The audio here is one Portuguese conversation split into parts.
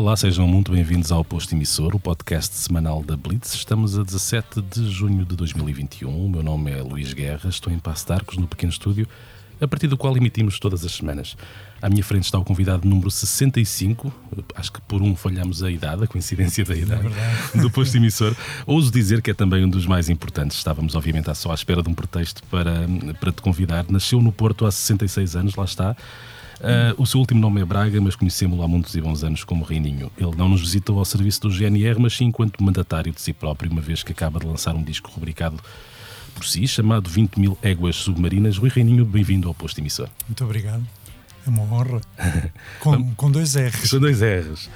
Olá, sejam muito bem-vindos ao Posto Emissor, o podcast semanal da Blitz. Estamos a 17 de junho de 2021. O meu nome é Luís Guerra, estou em Passo de Arcos, no pequeno estúdio, a partir do qual emitimos todas as semanas. À minha frente está o convidado número 65, acho que por um falhamos a idade, a coincidência da idade, é do Posto Emissor. Ouso dizer que é também um dos mais importantes. Estávamos, obviamente, só à espera de um pretexto para, para te convidar. Nasceu no Porto há 66 anos, lá está. Uh, o seu último nome é Braga, mas conhecemos-lo há muitos e bons anos como Reininho. Ele não nos visitou ao serviço do GNR, mas sim enquanto mandatário de si próprio, uma vez que acaba de lançar um disco rubricado por si, chamado 20 mil éguas submarinas. Rui Reininho, bem-vindo ao posto emissor. Muito obrigado. É uma honra. com, com dois R's. Com dois R's.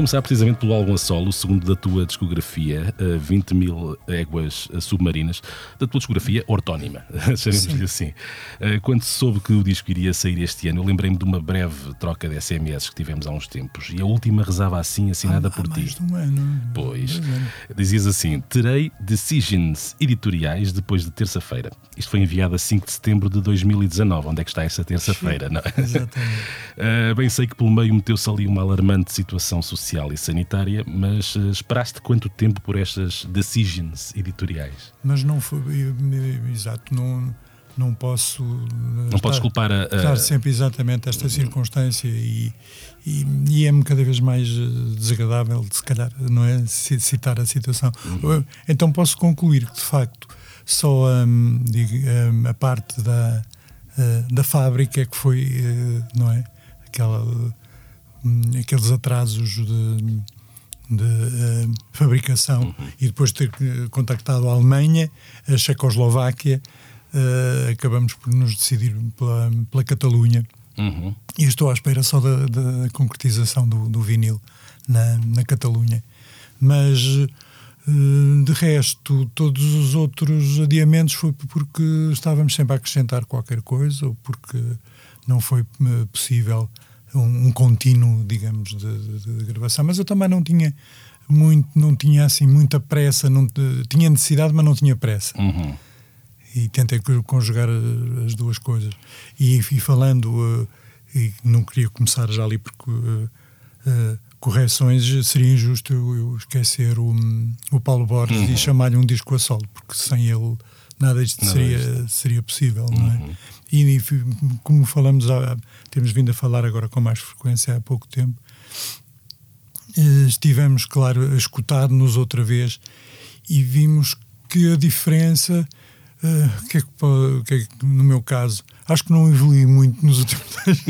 Começar precisamente pelo álbum a solo, o segundo da tua discografia, 20 mil éguas submarinas, da tua discografia ortónima, chamemos-lhe assim. Eh, quando soube que o disco iria sair este ano, eu lembrei-me de uma breve troca de SMS que tivemos há uns tempos e a última rezava assim, assinada há, por há ti. Mais de um ano. Pois. Dizias assim: terei decisions editoriais depois de terça-feira. Isto foi enviado a 5 de setembro de 2019. Onde é que está essa terça-feira? Exatamente. uh, bem sei que pelo meio meteu-se ali uma alarmante situação social e sanitária, mas uh, esperaste quanto tempo por estas decisions editoriais? Mas não foi. Exato, não não posso não estar, podes culpar a, a... estar sempre exatamente esta circunstância e, e, e é-me cada vez mais eh, desagradável se calhar não é citar a situação uhum. então posso concluir que de facto só um, digo, um, a parte da uh, da fábrica que foi uh, não é aquela aqueles atrasos de de uh, fabricação uhum. e depois ter contactado a Alemanha, a Checoslováquia, uh, acabamos por nos decidir pela, pela Catalunha. Uhum. E estou à espera só da, da concretização do, do, vinil na, na Catalunha. Mas, uh, de resto, todos os outros adiamentos foi porque estávamos sempre a acrescentar qualquer coisa ou porque não foi possível um, um contínuo, digamos, de, de, de, gravação. Mas eu também não tinha muito, não tinha assim muita pressa, não tinha necessidade, mas não tinha pressa. Uhum. E tentei conjugar as duas coisas. E, e falando, uh, e não queria começar já ali porque uh, uh, correções, seria injusto eu, eu esquecer o, o Paulo Borges uhum. e chamar-lhe um disco a solo, porque sem ele nada disto seria, seria possível, uhum. não é? E, como falamos, há, temos vindo a falar agora com mais frequência há pouco tempo, eh, estivemos, claro, a escutar-nos outra vez e vimos que a diferença, uh, que, é que, que, é que, no meu caso, acho que não evolui muito nos últimos anos.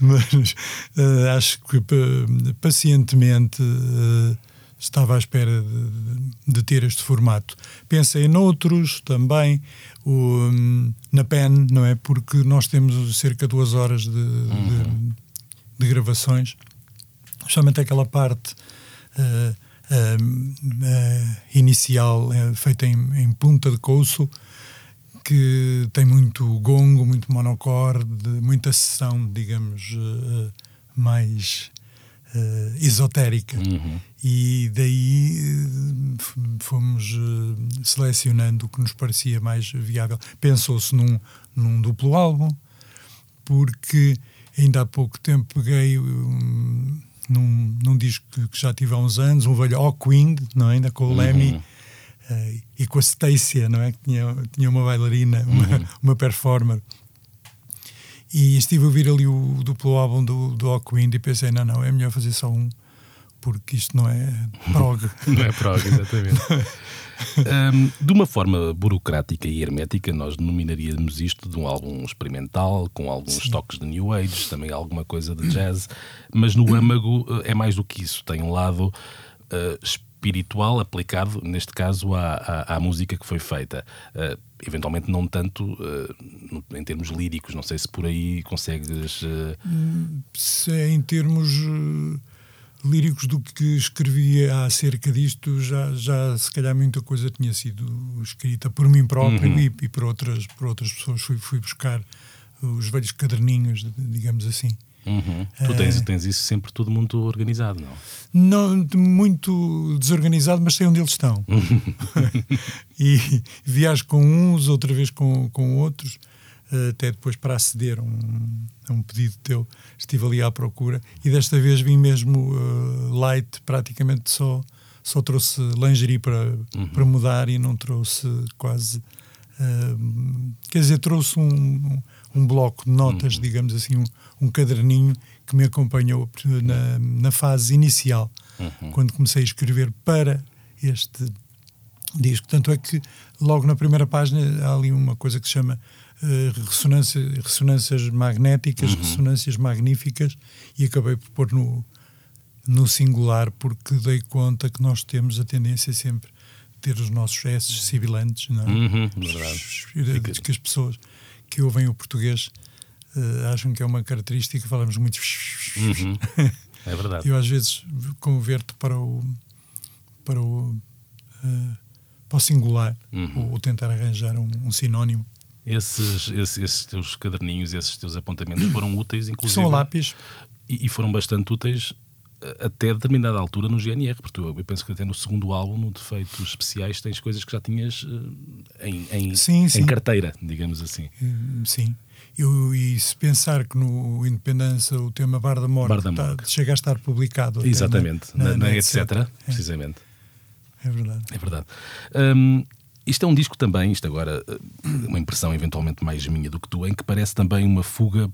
Mas uh, acho que uh, pacientemente estava à espera de, de, ter este formato. Pensei noutros também, o, um, na PEN, não é? Porque nós temos cerca de duas horas de, uhum. de, de gravações, justamente aquela parte uh, uh, uh, inicial feita em, em, punta de couço, que tem muito gongo, muito monocorde, muita sessão, digamos, mais esotérica. Uhum. E daí fomos selecionando o que nos parecia mais viável. Pensou-se num, num duplo álbum, porque ainda há pouco tempo peguei um, num, num disco que já tive há uns anos, um velho Hawkwind, não é? ainda com o uhum. Lemmy uh, e com a Stacia, não é? Que tinha, tinha uma bailarina, uma, uhum. uma performer. E estive a ouvir ali o duplo álbum do, do Hawkwind e pensei, não, não, é melhor fazer só um, porque isto não é prog. não é prog, exatamente. Um, de uma forma burocrática e hermética, nós denominaríamos isto de um álbum experimental, com alguns Sim. toques de New Age, também alguma coisa de jazz, mas no âmago eh, é mais do que isso. Tem um lado uh, espiritual aplicado, neste caso, à, à, à música que foi feita. Uh, eventualmente não tanto uh, em termos líricos, não sei se por aí consegues... Se é em termos líricos do que escrevia acerca disto, já, já se calhar muita coisa tinha sido escrita por mim próprio uhum. e, e, por, outras, por outras pessoas. Fui, fui buscar os velhos caderninhos, digamos assim. Uhum. Tu tens, uh, tens isso sempre tudo muito organizado, não? Não, muito desorganizado, mas sei onde eles estão. e viajo com uns, outra vez com, com outros. Eh, até depois para aceder a um, a um, pedido teu, estive ali à procura e desta vez vim mesmo uh, light, praticamente só, só trouxe lingerie para, uhum. para mudar e não trouxe quase. Uh, quer dizer, trouxe um, um, um bloco de notas, uhum. digamos assim, um, um caderninho que me acompanhou na, na fase inicial, uhum. quando comecei a escrever para este disco. Tanto é que logo na primeira página há ali uma coisa que se chama eh, ressonância, ressonâncias magnéticas, uhum. ressonâncias magníficas, e acabei por pôr no, no singular, porque dei conta que nós temos a tendência sempre ter os nossos S sibilantes, não é? Uhum, verdade. Que as pessoas que ouvem o português uh, acham que é uma característica, falamos muito. Uhum. É verdade. Eu às vezes converto para o. para o. Uh, para o singular, uhum. ou, ou, tentar arranjar um, um sinónimo esses, esses, esses, teus caderninhos, esses teus apontamentos foram úteis, inclusive. São lápis. E, e, foram bastante úteis até determinada altura no GNR, porque eu, penso que até no segundo álbum, no Defeitos Especiais, tens coisas que já tinhas uh, em, em, sim, sim. em carteira, digamos assim. Hum, sim. Eu, e se pensar que no Independência o tema Bar da Morte, Bar da Tá, chega a estar publicado. Exatamente, na, na, na, na etc. É. Precisamente. É verdade. É verdade. Um, isto é um disco também, isto agora, eh, uma impressão eventualmente mais minha do que tu, em que parece também uma fuga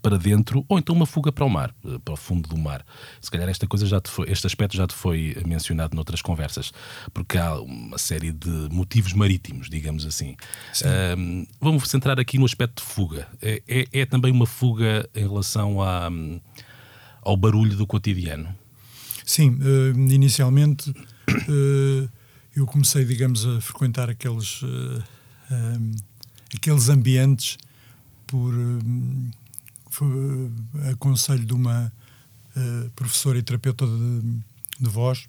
para dentro ou então uma fuga para o mar, eh, para o fundo do mar. Se calhar esta coisa já foi, este aspecto já te foi mencionado noutras conversas, porque há uma série de motivos marítimos, digamos assim. Um, vamos centrar aqui no aspecto de fuga. É, é, é também uma fuga em relação à, ao barulho do cotidiano. Sim, uh, inicialmente. Uh eu comecei, digamos, a frequentar aqueles, uh, um, aqueles ambientes por um, uh, aconselho de uma uh, professora e terapeuta de, de, voz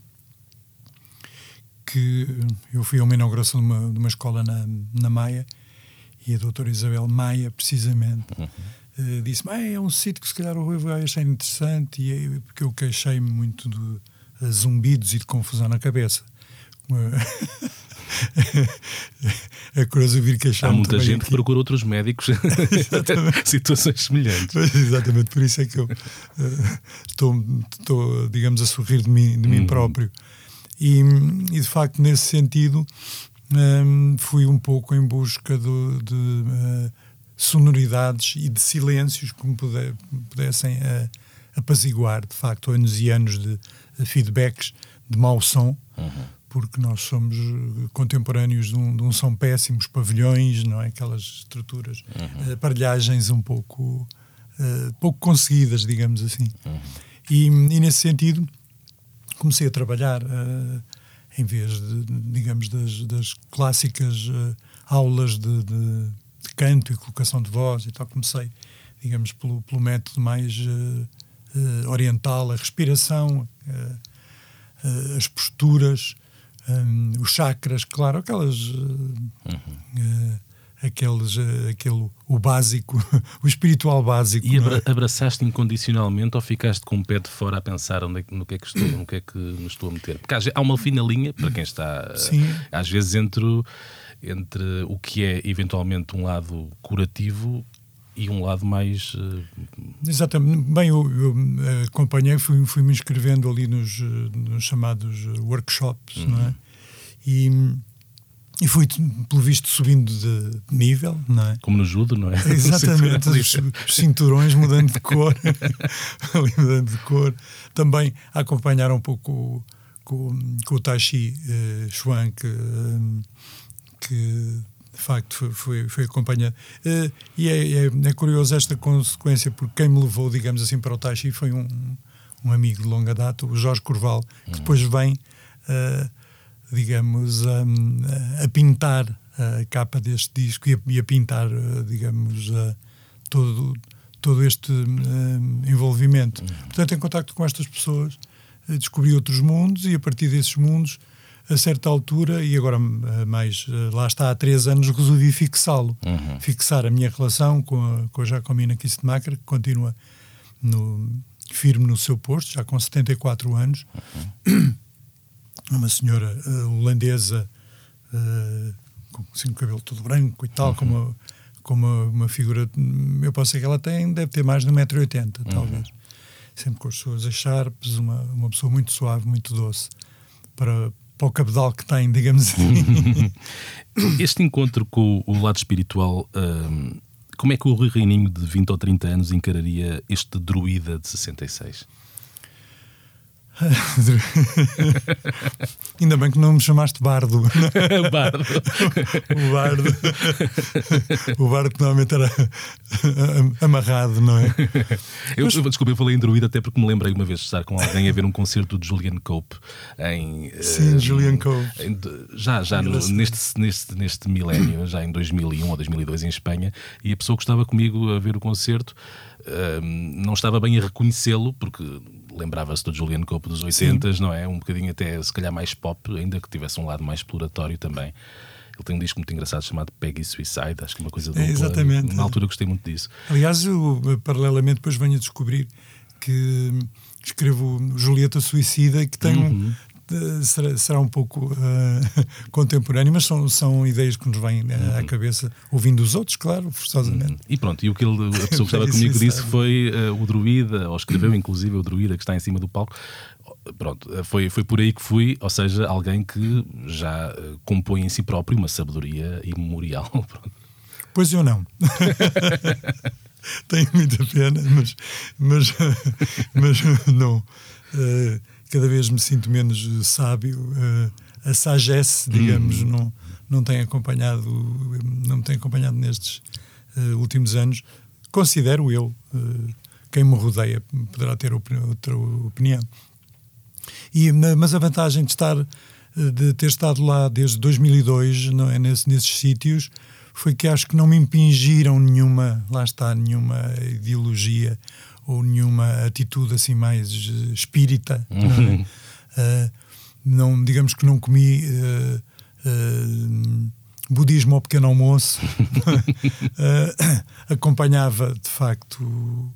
que eu fui a uma inauguração de uma, de uma escola na, na Maia e a doutora Isabel Maia, precisamente, uhum. disse ah, é um sítio que se calhar o Rui vai achar interessante e porque eu queixei-me muito de zumbidos e de confusão na cabeça é curioso ouvir queixar Há muita gente aqui. que procura outros médicos situações semelhantes. exatamente, por isso é que eu uh, estou, estou, digamos, a sorrir de mim, de mim uhum. próprio. E, e, de facto, nesse sentido, um, fui um pouco em busca do, de uh, sonoridades e de silêncios que me puder, pudessem uh, apaziguar, de facto, anos e anos de feedbacks de mau som. Uhum porque nós somos eh, contemporâneos de um, de um som péssimos pavilhões, não é? Aquelas estruturas, uhum. aparelhagens um pouco, uh, pouco conseguidas, digamos assim. Uhum. E, e, nesse sentido comecei a trabalhar uh, em vez de, digamos, das, das clássicas uh, aulas de, de, de, canto e colocação de voz e tal, comecei, digamos, pelo, pelo método mais oriental, a respiração, as posturas, um, os chakras, claro, aquelas. Uh, uh, aqueles, uh, aquele, o básico, o espiritual básico. E abra é? abraçaste incondicionalmente ou ficaste com o pé de fora a pensar onde é, no que é que estou, no que é que me estou a meter? Porque há uma fina linha, para quem está, Sim. às vezes, entre, entre o que é eventualmente um lado curativo e um lado mais. Uh... Exatamente. Bem, eu, eu eh, acompanhei, fui, fui me inscrevendo ali nos, eh, nos chamados workshops, uhum. não é? E, e fui, pelo visto, subindo de nível, não é? Como no judo, não é? Exatamente, os, os cinturões mudando de cor, mudando de cor. Também acompanhar um pouco com, com o Taishi uh, Chuan, que, que de facto foi, foi, acompanhado. Uh, e é, é, é, curioso esta consequência, porque quem me levou, digamos assim, para o Taishi foi um, um amigo de longa data, o Jorge Corval, que depois vem, uh, digamos, a, a, pintar a capa deste disco e a, e a pintar, uh, digamos, todo, todo este envolvimento. Portanto, em contacto com estas pessoas, descobri outros mundos e a partir desses mundos a certa altura, e agora mais, lá está há três anos, resolvi fixá-lo. Uhum. Fixar a minha relação com a, com a Jacomina Kistemacher, que continua no, firme no seu posto, já com 74 anos. Uhum. Uma senhora uh, holandesa, uh, com assim, o cabelo todo branco e tal, uhum. com, uma, com uma, uma, figura. Eu posso dizer que ela tem, deve ter mais de 1,80m, uhum. talvez. Sempre com as suas echarpes, uma, uma pessoa muito suave, muito doce. Para, para o cabedal que tem, digamos assim. este encontro com o lado espiritual. Hum, como é que o Rui Reininho, de 20 ou 30 anos, encararia este druida de 66? Ainda bem que não me chamaste bardo. bardo. o bardo. o bardo que normalmente era amarrado, não é? Eu, Mas... Desculpa, eu falei em druida até porque me lembrei uma vez de estar com alguém a ver um concerto de Julian Cope em. Sim, uh, Julian Cope. Em, já já no, neste, neste, neste milénio, já em 2001 ou 2002 em Espanha, e a pessoa que estava comigo a ver o concerto uh, não estava bem a reconhecê-lo porque lembrava-se do Julian Cope dos 80, não é? Um bocadinho até, se calhar, mais pop, ainda que tivesse um lado mais exploratório também. Ele tem um disco muito engraçado chamado Peggy Suicide, acho que é uma coisa dupla. É, exatamente. Na altura gostei muito disso. Aliás, eu, paralelamente, depois venho a descobrir que escrevo Julieta Suicida, que tem uhum. Será, será um pouco uh, contemporâneo, mas são, são ideias que nos vêm uh, à cabeça, ouvindo os outros, claro, forçosamente. E pronto, e o que ele, a pessoa que estava comigo disse foi uh, o druida, ou escreveu inclusive o druida que está em cima do palco. Pronto, foi, foi por aí que fui, ou seja, alguém que já compõe em si próprio uma sabedoria imemorial. Pronto. Pois eu não. Tenho muita pena, mas, mas, mas não. Uh, cada vez me sinto menos eh, sábio. Uh, a sagesse, digamos, hum. não, não tem acompanhado, não me tem acompanhado nestes uh, últimos anos. Considero eu, uh, quem me rodeia poderá ter outra opinião. E, mas a vantagem de estar, de ter estado lá desde 2002, não é, nesse, nesses sítios, foi que acho que não me impingiram nenhuma, lá está, nenhuma ideologia ou nenhuma atitude assim mais eh, espírita. Uhum. Não, é? uh, não, digamos que não comi uh, uh, budismo ao pequeno almoço. acompanhava de facto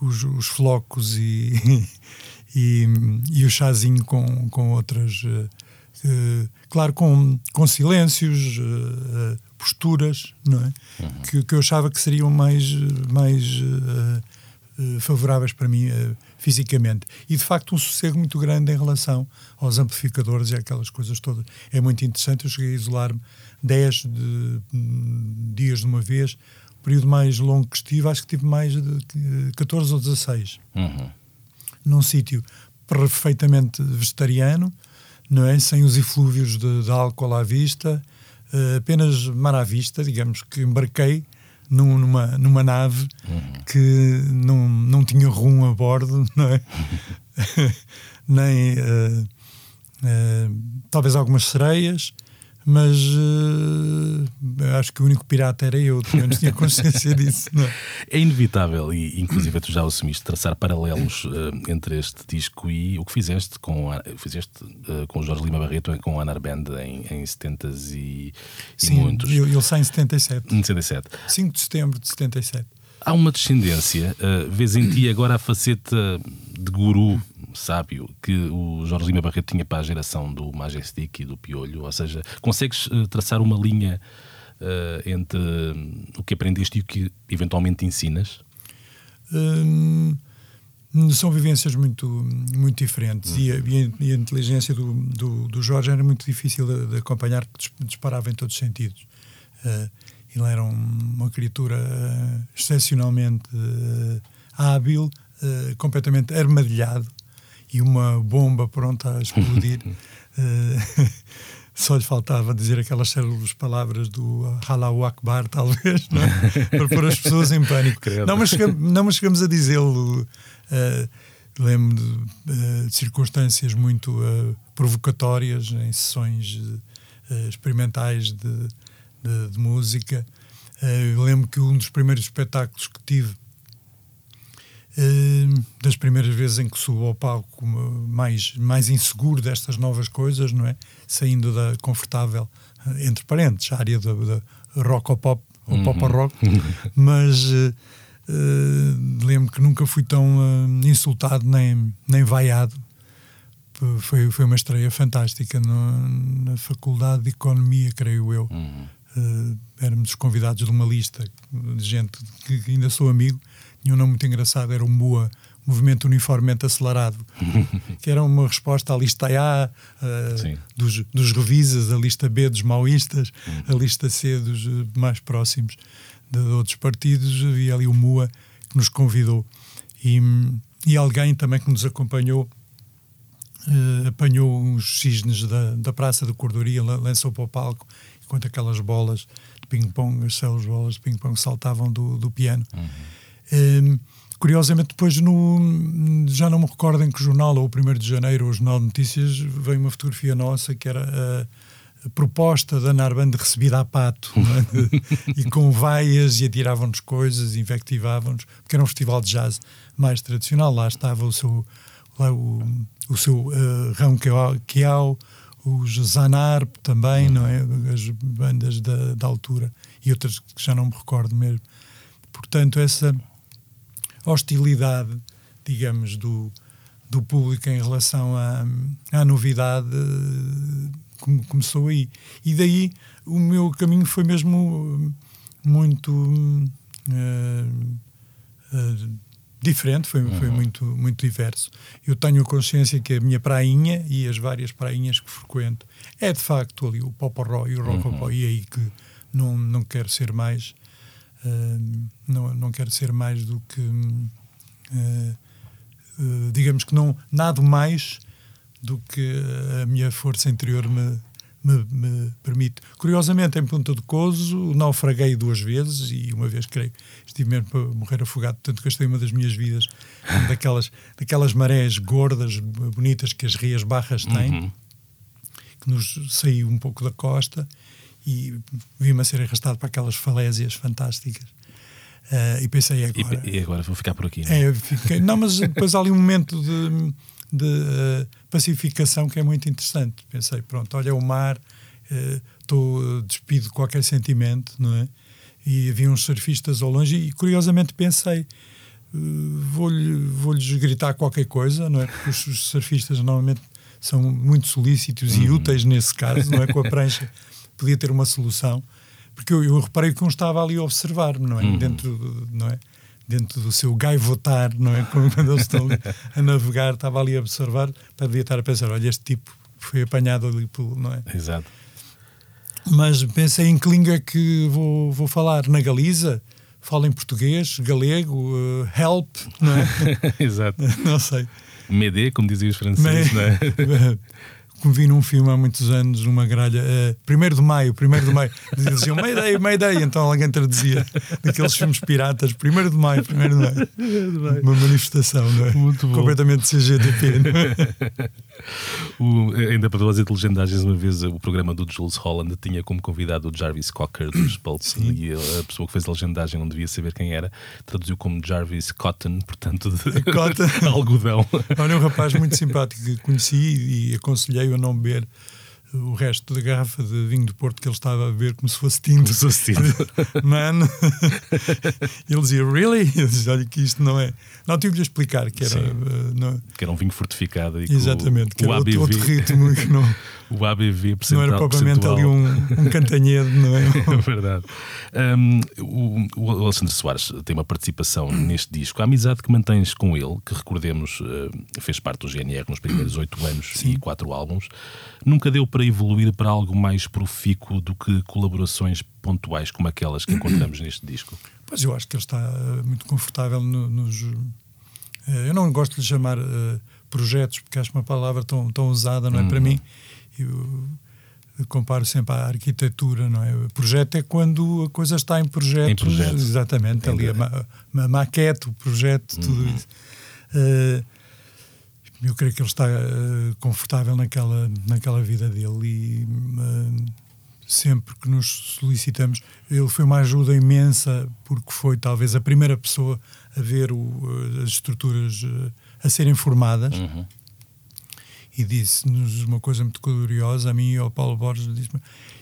os, os flocos e, e, e, o chazinho com, com outras. claro, com, com silêncios, posturas, não é? Uhum. Que, que eu achava que seriam mais, mais eh, favoráveis para mim uh, fisicamente. E de facto um sossego muito grande em relação aos amplificadores e aquelas coisas todas. É muito interessante. Eu cheguei a isolar-me 10 de, um, dias de uma vez. O período mais longo que estive, acho que tive mais de 14 ou 16. Uhum. Num sítio perfeitamente vegetariano, não é? sem os eflúvios de, de álcool à vista, uh, apenas mar à vista, digamos que embarquei num, numa, numa nave uhum. que não, não tinha rum a bordo, não é? Nem uh, uh, talvez algumas sereias, mas uh, acho que o único pirata era eu, pelo menos tinha consciência disso. É? é? inevitável, e inclusive tu já assumiste, traçar paralelos uh, entre este disco e o que fizeste com, a, fizeste, uh, com o Jorge Lima Barreto com a Anar Band em, em 70 e, Sim, e muitos. Ele, ele sai em 77. Em 77. 5 de setembro de 77. Há uma descendência, uh, vês em ti agora a faceta de guru sábio que o Jorge Lima Barreto tinha para a geração do Majestic e do Piolho? Ou seja, consegues uh, traçar uma linha uh, entre o que aprendeste e o que eventualmente ensinas? Hum, são vivências muito, muito diferentes hum. e, a, e, a, inteligência do, do, do, Jorge era muito difícil de, de acompanhar, porque disparava em todos os sentidos. Uh, ele era um, uma criatura excepcionalmente hábil, completamente armadilhado e uma bomba pronta a explodir. uh, só lhe faltava dizer aquelas células palavras do Halau Akbar, talvez, é? para pôr as pessoas em pânico. Não mas, chegamos, não, mas chegamos a dizê-lo. Uh, Lembro de, uh, de, circunstâncias muito uh, provocatórias em sessões experimentais de, de, de música. lembro que um dos primeiros espetáculos que tive das primeiras vezes em que subo ao palco mais, mais inseguro destas novas coisas, não é? Saindo da confortável, entre parênteses, a área da, da rock ou pop, ou uhum. pop ou rock, mas uh, uh, lembro que nunca fui tão uh, insultado nem, nem vaiado. Foi, foi uma estreia fantástica no, na Faculdade de Economia, creio eu. Uhum. éramos convidados de uma lista de gente que ainda sou amigo tinha um nome muito engraçado, era o MUA, Movimento Uniformemente Acelerado, que era uma resposta à lista A uh, dos, dos, revisas, a lista B dos maoístas, a lista C dos uh, mais próximos de, de, outros partidos, havia ali o MUA que nos convidou. E, e alguém também que nos acompanhou uh, apanhou uns cisnes da, da Praça da Cordoria, lançou para o palco, enquanto aquelas bolas de ping-pong, as células bolas de ping-pong saltavam do, do piano. Uhum. Um, curiosamente, depois, no, já não me recordo em que jornal, ou o 1 de janeiro, ou o Jornal de Notícias, veio uma fotografia nossa que era a, a proposta da Narband recebida a pato, é? e com vaias, e atiravam-nos coisas, invectivavam-nos, porque era um festival de jazz mais tradicional. Lá estava o seu, lá o, o seu uh, Rão Kiao, os Zanarp também, não é? As bandas da, da altura, e outras que já não me recordo mesmo. Portanto, essa hostilidade, digamos, do, do público em relação à, à novidade come, começou aí. E daí o meu caminho foi mesmo muito uh, uh, diferente, foi, uhum. foi muito, muito diverso. Eu tenho a consciência que a minha prainha e as várias prainhas que frequento é de facto ali o Poporó e o Rococó, uhum. e é aí que não, não quero ser mais não, não quero ser mais do que, uh, digamos que não, nada mais do que a minha força interior me, me, me, permite. Curiosamente, em Ponta de Cozo, naufraguei duas vezes e uma vez, creio, estive mesmo para morrer afogado, tanto gastei uma das minhas vidas daquelas, daquelas marés gordas, bonitas que as Rias Barras têm, uhum. que nos saiu um pouco da costa e vi-me a ser arrastado para aquelas falésias fantásticas. Uh, e pensei agora. E, e, agora vou ficar por aqui. Não, é? é fiquei, não mas depois há ali um momento de, de uh, pacificação que é muito interessante. Pensei, pronto, olha o mar, estou uh, despido de qualquer sentimento, não é? E havia uns surfistas ao longe e curiosamente pensei, vou-lhes vou gritar qualquer coisa, não é? Porque os surfistas normalmente são muito solícitos e uhum. úteis nesse caso, não é? Com a prancha podia ter uma solução, porque eu, eu reparei que um estava ali a observar-me, não é? Uhum. Dentro, não é? Dentro do seu gaivotar, não é? Quando eles estão a navegar, estava ali a observar, podia estar a pensar: olha, este tipo foi apanhado ali pelo. não é? Exato. Mas pensei em que língua que vou, vou falar? Na Galiza? Falo em português, galego, uh, help, não é? Exato. não sei. Medê, como diziam os franceses, não é? Como vi num filme há muitos anos, numa gralha, uh, primeiro de maio, primeiro de maio, diziam Mayday, Mayday, então alguém traduzia daqueles filmes piratas, primeiro de maio, primeiro de maio. Uma manifestação, não é? Muito bom. Completamente CGTP. É? o, ainda para fazer de legendagens, uma vez o programa do Jules Holland tinha como convidado o Jarvis Cocker dos Pulse e a pessoa que fez a legendagem não devia saber quem era, traduziu como Jarvis Cotton, portanto, de Cotton. algodão. Olha, um rapaz muito simpático que conheci e aconselhei a não beber o resto da garrafa de vinho do Porto que ele estava a beber como se fosse tinto. Como se fosse tinto. Mano. ele dizia, really? Eu dizia, olha que isto não é. Não, tive-lhe a explicar que era. Uh, não... Que era um vinho fortificado. E Exatamente, que, que era ABV... outro ritmo. Que não... o ABV Não era propriamente ali um, um cantanhedo, não é? é verdade. Um, o, o, Alexandre Soares tem uma participação neste disco. A amizade que mantens com ele, que recordemos, uh, fez parte do GNR nos primeiros oito anos Sim. e quatro álbuns, nunca deu para evoluir para algo mais profícuo do que colaborações pontuais como aquelas que encontramos neste disco? Pois eu acho que ele está muito confortável no, nos, eu não gosto de lhe chamar uh, projetos, porque acho uma palavra tão, tão usada, não é? Uhum. Para mim, eu, comparo sempre à arquitetura, não é? O projeto é quando a coisa está em projeto. Em projeto. Exatamente, ali a, ma a, maquete, o projeto, tudo uhum. isso. Uh, eu creio que ele está uh, confortável naquela, naquela vida dele e uh, sempre que nos solicitamos, ele foi uma ajuda imensa porque foi talvez a primeira pessoa a ver o, as estruturas a serem formadas. Uhum e disse-nos uma coisa muito curiosa a mim e ao Paulo Borges disse-me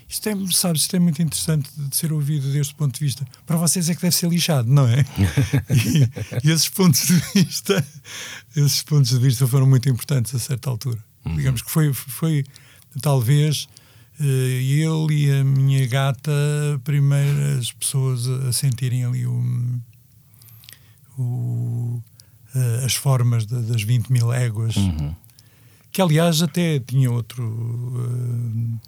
isto é, sabes, isto é muito interessante de ser ouvido deste ponto de vista. Para vocês é que deve ser lixado, não é? e, e, esses pontos de vista, esses pontos de vista foram muito importantes a certa altura. Uhum. Digamos que foi, foi talvez uh, ele e a minha gata primeiras pessoas a, sentirem ali o, o uh, as formas das 20 mil éguas. Uhum que aliás até tinha outro. Uh,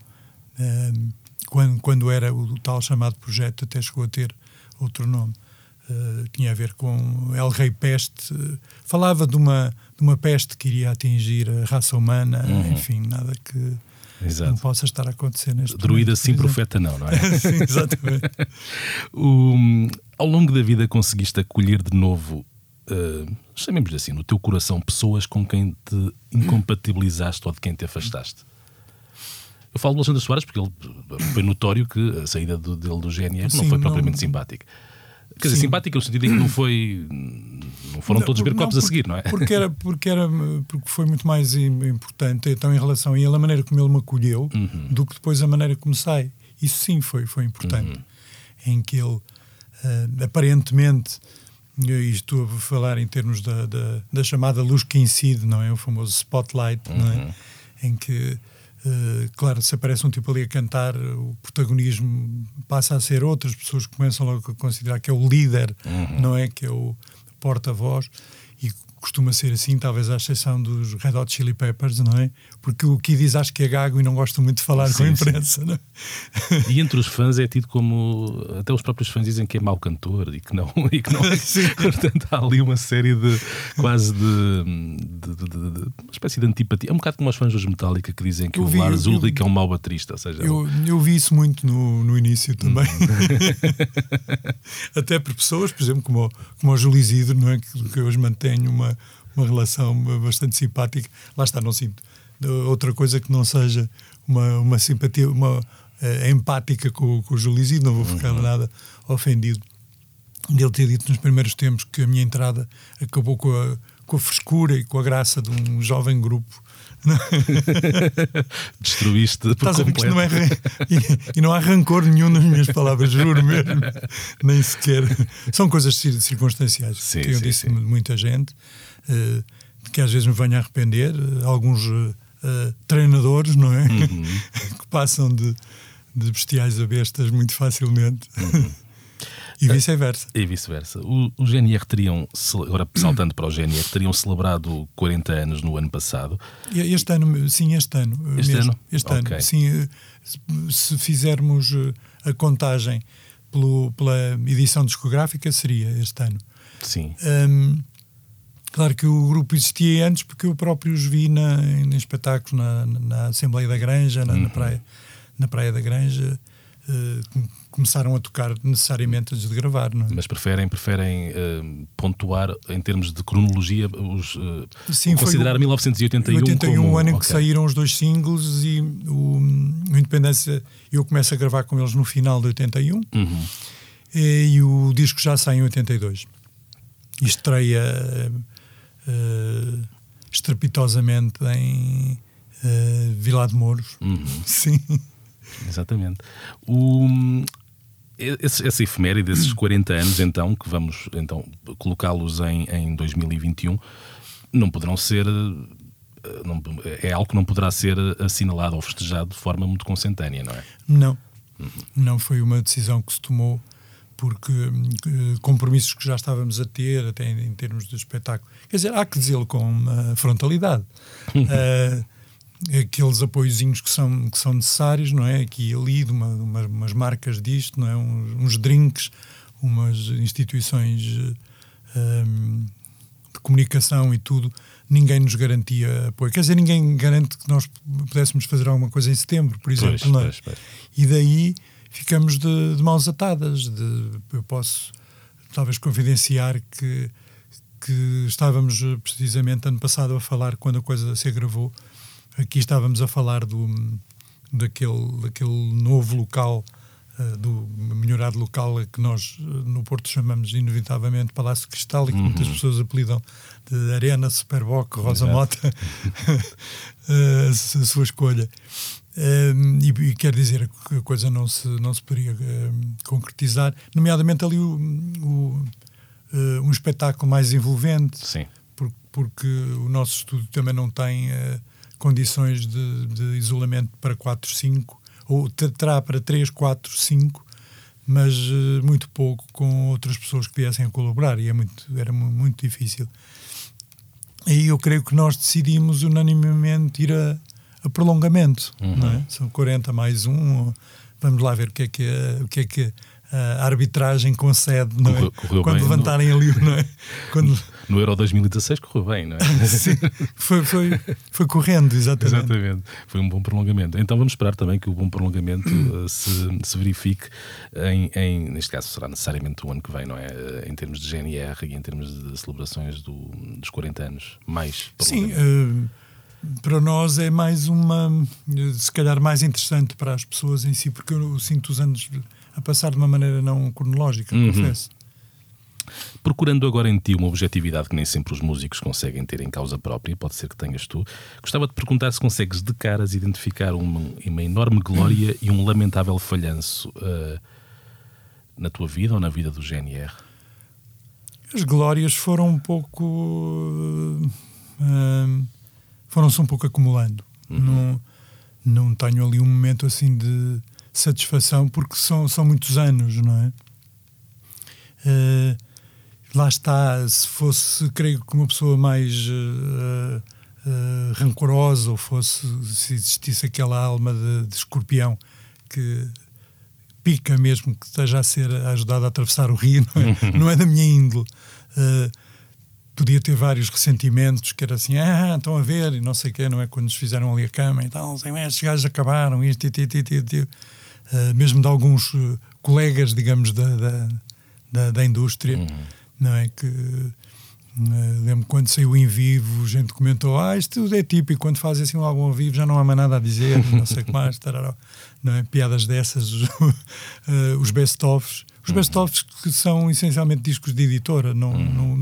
uh, quando, quando era o tal chamado projeto, até chegou a ter outro nome. Uh, tinha a ver com El Rei Peste. falava de uma, de uma peste que iria atingir a raça humana, uhum. enfim, nada que. Exato. não possa estar a acontecer neste Druida momento, sim, profeta não, não é? sim, exatamente. o, ao longo da vida conseguiste acolher de novo uh, chamemos assim, no teu coração, pessoas com quem te incompatibilizaste ou de quem te afastaste? Eu falo do Alexandre Soares porque ele foi notório que a saída do, dele do GNR Sim, não foi propriamente não... simpática. Quer dizer, simpática no sentido em que não foi. Não foram todos ver copos a seguir, não é? Porque, era, porque, era, porque foi muito mais importante, então, em relação a ele, a maneira como ele me acolheu, uhum. do que depois a maneira como sai. Isso sim foi, foi importante. Uhum. Em que ele, uh, aparentemente, e estou a falar em termos da, da, da, chamada luz que incide, não é? O famoso spotlight, uhum. não é? Uhum. Em que, uh, claro, se aparece um tipo ali a cantar, o protagonismo passa a ser outras pessoas que começam logo a considerar que é o líder, uhum. não é? Que é o porta-voz costuma ser assim, talvez à exceção dos Red Hot Chili Peppers, não é? Porque o que diz acho que é gago e não gosta muito de falar sim, com a imprensa, não é? E entre os fãs é tido como. Até os próprios fãs dizem que é mau cantor e que não. E que não sim. Portanto, há ali uma série de. quase de, de, de, de, uma espécie de antipatia. É um bocado como os fãs dos Metallica que dizem que eu o vi, Lars Ulrich é um mau baterista. Ou seja, eu, eu vi isso muito no, no início também. Hum. Até por pessoas, por exemplo, como, como o Júlio Isidro, não é? que, que hoje mantenho uma uma relação bastante simpática. Lá está, não sinto outra coisa que não seja uma, uma simpatia, uma uh, empática com, com o Júlio não vou ficar uhum. nada ofendido de ele ter dito nos primeiros tempos que a minha entrada acabou com a, com a frescura e com a graça de um jovem grupo. Destruíste por Estás completo. Não é, e, e, não há rancor nenhum nas minhas palavras, juro mesmo. Nem sequer. São coisas circunstanciais sim, que eu sim, disse sim. muita gente. Eh, que às vezes me venho a arrepender, alguns uh, treinadores, não é? Uhum. que passam de, de bestiais a bestas muito facilmente. Uhum. E vice-versa. E vice-versa. O, o, GNR teriam, agora saltando para o GNR, teriam celebrado 40 anos no ano passado. Este ano, sim, este ano. Este mesmo. ano? Este okay. ano, sim. Se fizermos a contagem pelo, pela edição discográfica, seria este ano. Sim. Um, Claro que o grupo existia antes porque eu próprio os vi na, em espetáculos na, na Assembleia da Granja, na, uhum. na, praia, na Praia da Granja. Uh, começaram a tocar necessariamente antes de gravar. Não é? Mas preferem, preferem uh, pontuar em termos de cronologia, os, uh, Sim, considerar o, 1981 81 como... o ano em okay. que saíram os dois singles e o, o, Independência eu começo a gravar com eles no final de 81 uhum. e, e o disco já sai em 82. E estreia uh, estrepitosamente em uh, Vila de Mouros. Uhum. Sim. Exatamente. O, esse, essa efeméride desses 40 anos, então, que vamos então colocá-los em, em 2021, não poderão ser. Eh, não, é algo que não poderá ser assinalado ou festejado de forma muito consentânea, não é? Não. Uhum. Não foi uma decisão que se tomou porque uh, compromissos que já estávamos a ter, até em, em, termos de espetáculo. Quer dizer, há que dizê-lo com uh, frontalidade. uh, aqueles apoiozinhos que são, que são necessários, não é? Aqui e ali, de uma, uma, umas marcas disto, não é? uns, uns drinks, umas instituições um, de comunicação e tudo, ninguém nos garantia apoio. Quer dizer, ninguém garante que nós pudéssemos fazer alguma coisa em setembro, por exemplo. Pois, não é? pois, pois. E daí ficamos de, de mãos atadas. De, eu posso talvez confidenciar que, que estávamos eh, precisamente ano passado a falar, quando a coisa se agravou, aqui estávamos a falar do, daquele, daquele novo local, uh, do melhorado local que nós uh, no Porto chamamos inevitavelmente Palácio Cristal e que Uhum. muitas pessoas apelidam de Arena, Superboc, Rosa. Mota, a su- a sua escolha. Um, e, e quer dizer que a coisa não se, não se poderia um, concretizar, nomeadamente ali o, o, uh, um espetáculo mais envolvente, Sim. por- porque o nosso estúdio também não tem eh, condições de, de isolamento para 4, 5, ou te- terá para 3, 4, 5, mas eh, muito pouco com outras pessoas que viessem a colaborar e é muito, era mu- muito difícil. Aí eu creio que nós decidimos unanimemente ir a, a prolongamento, Uhum. é? São 40 mais um, vamos lá ver o que é que, a- o que, é que a arbitragem concede, não é? Correu- Quando não? levantarem ali, não é? Quando, No Euro 2016 correu bem, não é? Sim, foi, foi, foi correndo, exatamente. Exatamente. Foi um bom prolongamento. Então vamos esperar também que o bom prolongamento eh, se, se verifique em, em- neste caso será necessariamente o ano que vem, não é? Eh, Em termos de GNR e em termos de celebrações do- dos 40 anos. Mais Sim, eh, para nós é mais uma, se calhar mais interessante para as pessoas em si, porque eu sinto os anos a passar de uma maneira não cronológica, Uhum. confesso. Procurando agora em ti uma objetividade que nem sempre os músicos conseguem ter em causa própria, pode ser que tenhas tu, gostava de perguntar se consegues de caras identificar uma, uma enorme glória e um lamentável falhanço eh, na tua vida ou na vida do GNR. As glórias foram um pouco. eh, foram-se um pouco acumulando. Não, não tenho ali um momento assim de satisfação, porque são, são muitos anos, não é? Eh, lá está, se fosse, creio que uma pessoa mais eh, eh, rancorosa, ou fosse, se existisse aquela alma de, de escorpião que pica mesmo que esteja a ser ajudado a atravessar o rio, não é, não é da minha índole. Uh, podia ter vários ressentimentos, que era assim, ah, estão a ver, e não sei o quê, não é? Quando nos fizeram ali a cama e tal, assim, estes gajos acabaram, isto, isto, isto, isto. Uh, mesmo de alguns uh, colegas, digamos, da, da, da, da indústria, não é? Que uh, lembro quando saiu em vivo, gente comentou, ah, isto é típico, quando fazem assim um álbum ao vivo já não há mais nada a dizer, não sei o que mais, tarará. não é? Piadas dessas, os, uh, os best-ofs. Os best-ofs que são essencialmente discos de editora, não, não,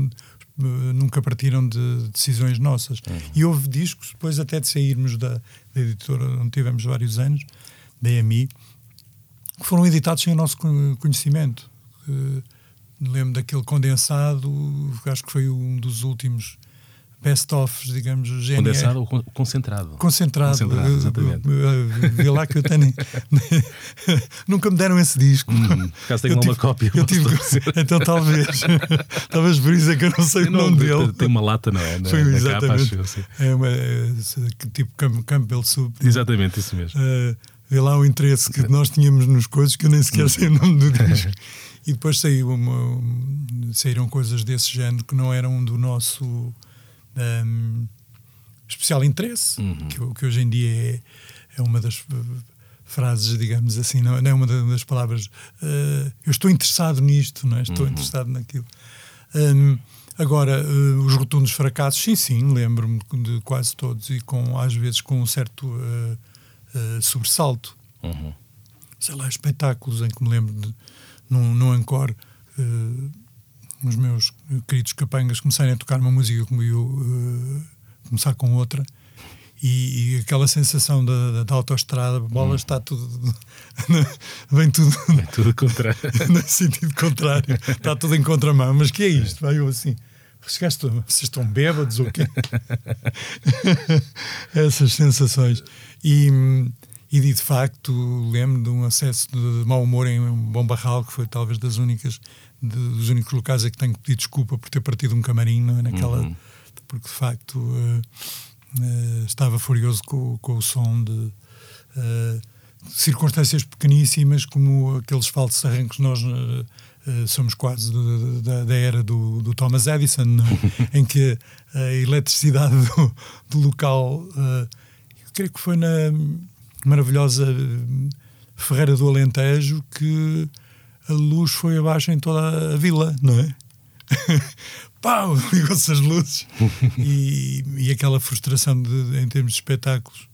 uh, nunca partiram de decisões nossas. E houve discos, depois até de sairmos da, da editora onde tivemos vários anos, da EMI, que foram editados sem o nosso con- conhecimento. Lembro daquele condensado, acho que foi um dos últimos best-ofs, digamos, GNR. Condensado ou con- concentrado? Concentrado. Concentrado, Eu- exatamente. eu- eu- Vê lá que eu tenho. Nunca me deram esse disco. Hum, tenho Eu lá uma tive- cópia, Eu tive, então talvez. talvez por isso é que eu não sei o Não, nome dele. Tem uma lata, não é? Na, Foi na capa, exatamente. acho eu, sim. É uma, é, tipo Camp- Campbell Soup. Exatamente, isso mesmo. Uh, vê lá o interesse que nós tínhamos nos coisas que eu nem sequer sei o nome do disco. E depois saiu uma- um- saíram coisas desse género que não eram do nosso um, especial interesse, Uhum. que, que hoje em dia é, é uma das uh, frases, digamos assim, não, não é uma das palavras. uh, eu estou interessado nisto, não é? estou Uhum. interessado naquilo. Um, agora, uh, os rotundos fracassos, sim, sim, lembro-me de quase todos e com, às vezes com um certo uh, uh, sobressalto. Uhum. Sei lá, espetáculos em que me lembro de, num, num encore, uh, os meus queridos capangas começarem a tocar uma música como eu uh, começar com outra. E, e aquela sensação da, da, da autoestrada, bola está tudo. vem tudo É tudo contrário. no sentido contrário. Está tudo em contramão. Mas que é isto? Vai eu assim. Chegaste, vocês estão bêbados ou quê? Essas sensações. E, e de facto lembro de um acesso de mau humor em Bom Barral, que foi talvez das únicas, de, dos únicos locais em que tenho que pedir desculpa por ter partido um camarim não é? naquela. Uhum. Porque de facto uh, uh, estava furioso com, com o som de. Uh, circunstâncias pequeníssimas, como aqueles falsos arrancos nós somos quase do, da, da, era do, do Thomas Edison, é? em que a eletricidade do, do local, uh, creio que foi na maravilhosa Ferreira do Alentejo que a luz foi abaixo em toda a vila, não é? Pau! Ligou-se as luzes e, e aquela frustração de, em termos de espetáculos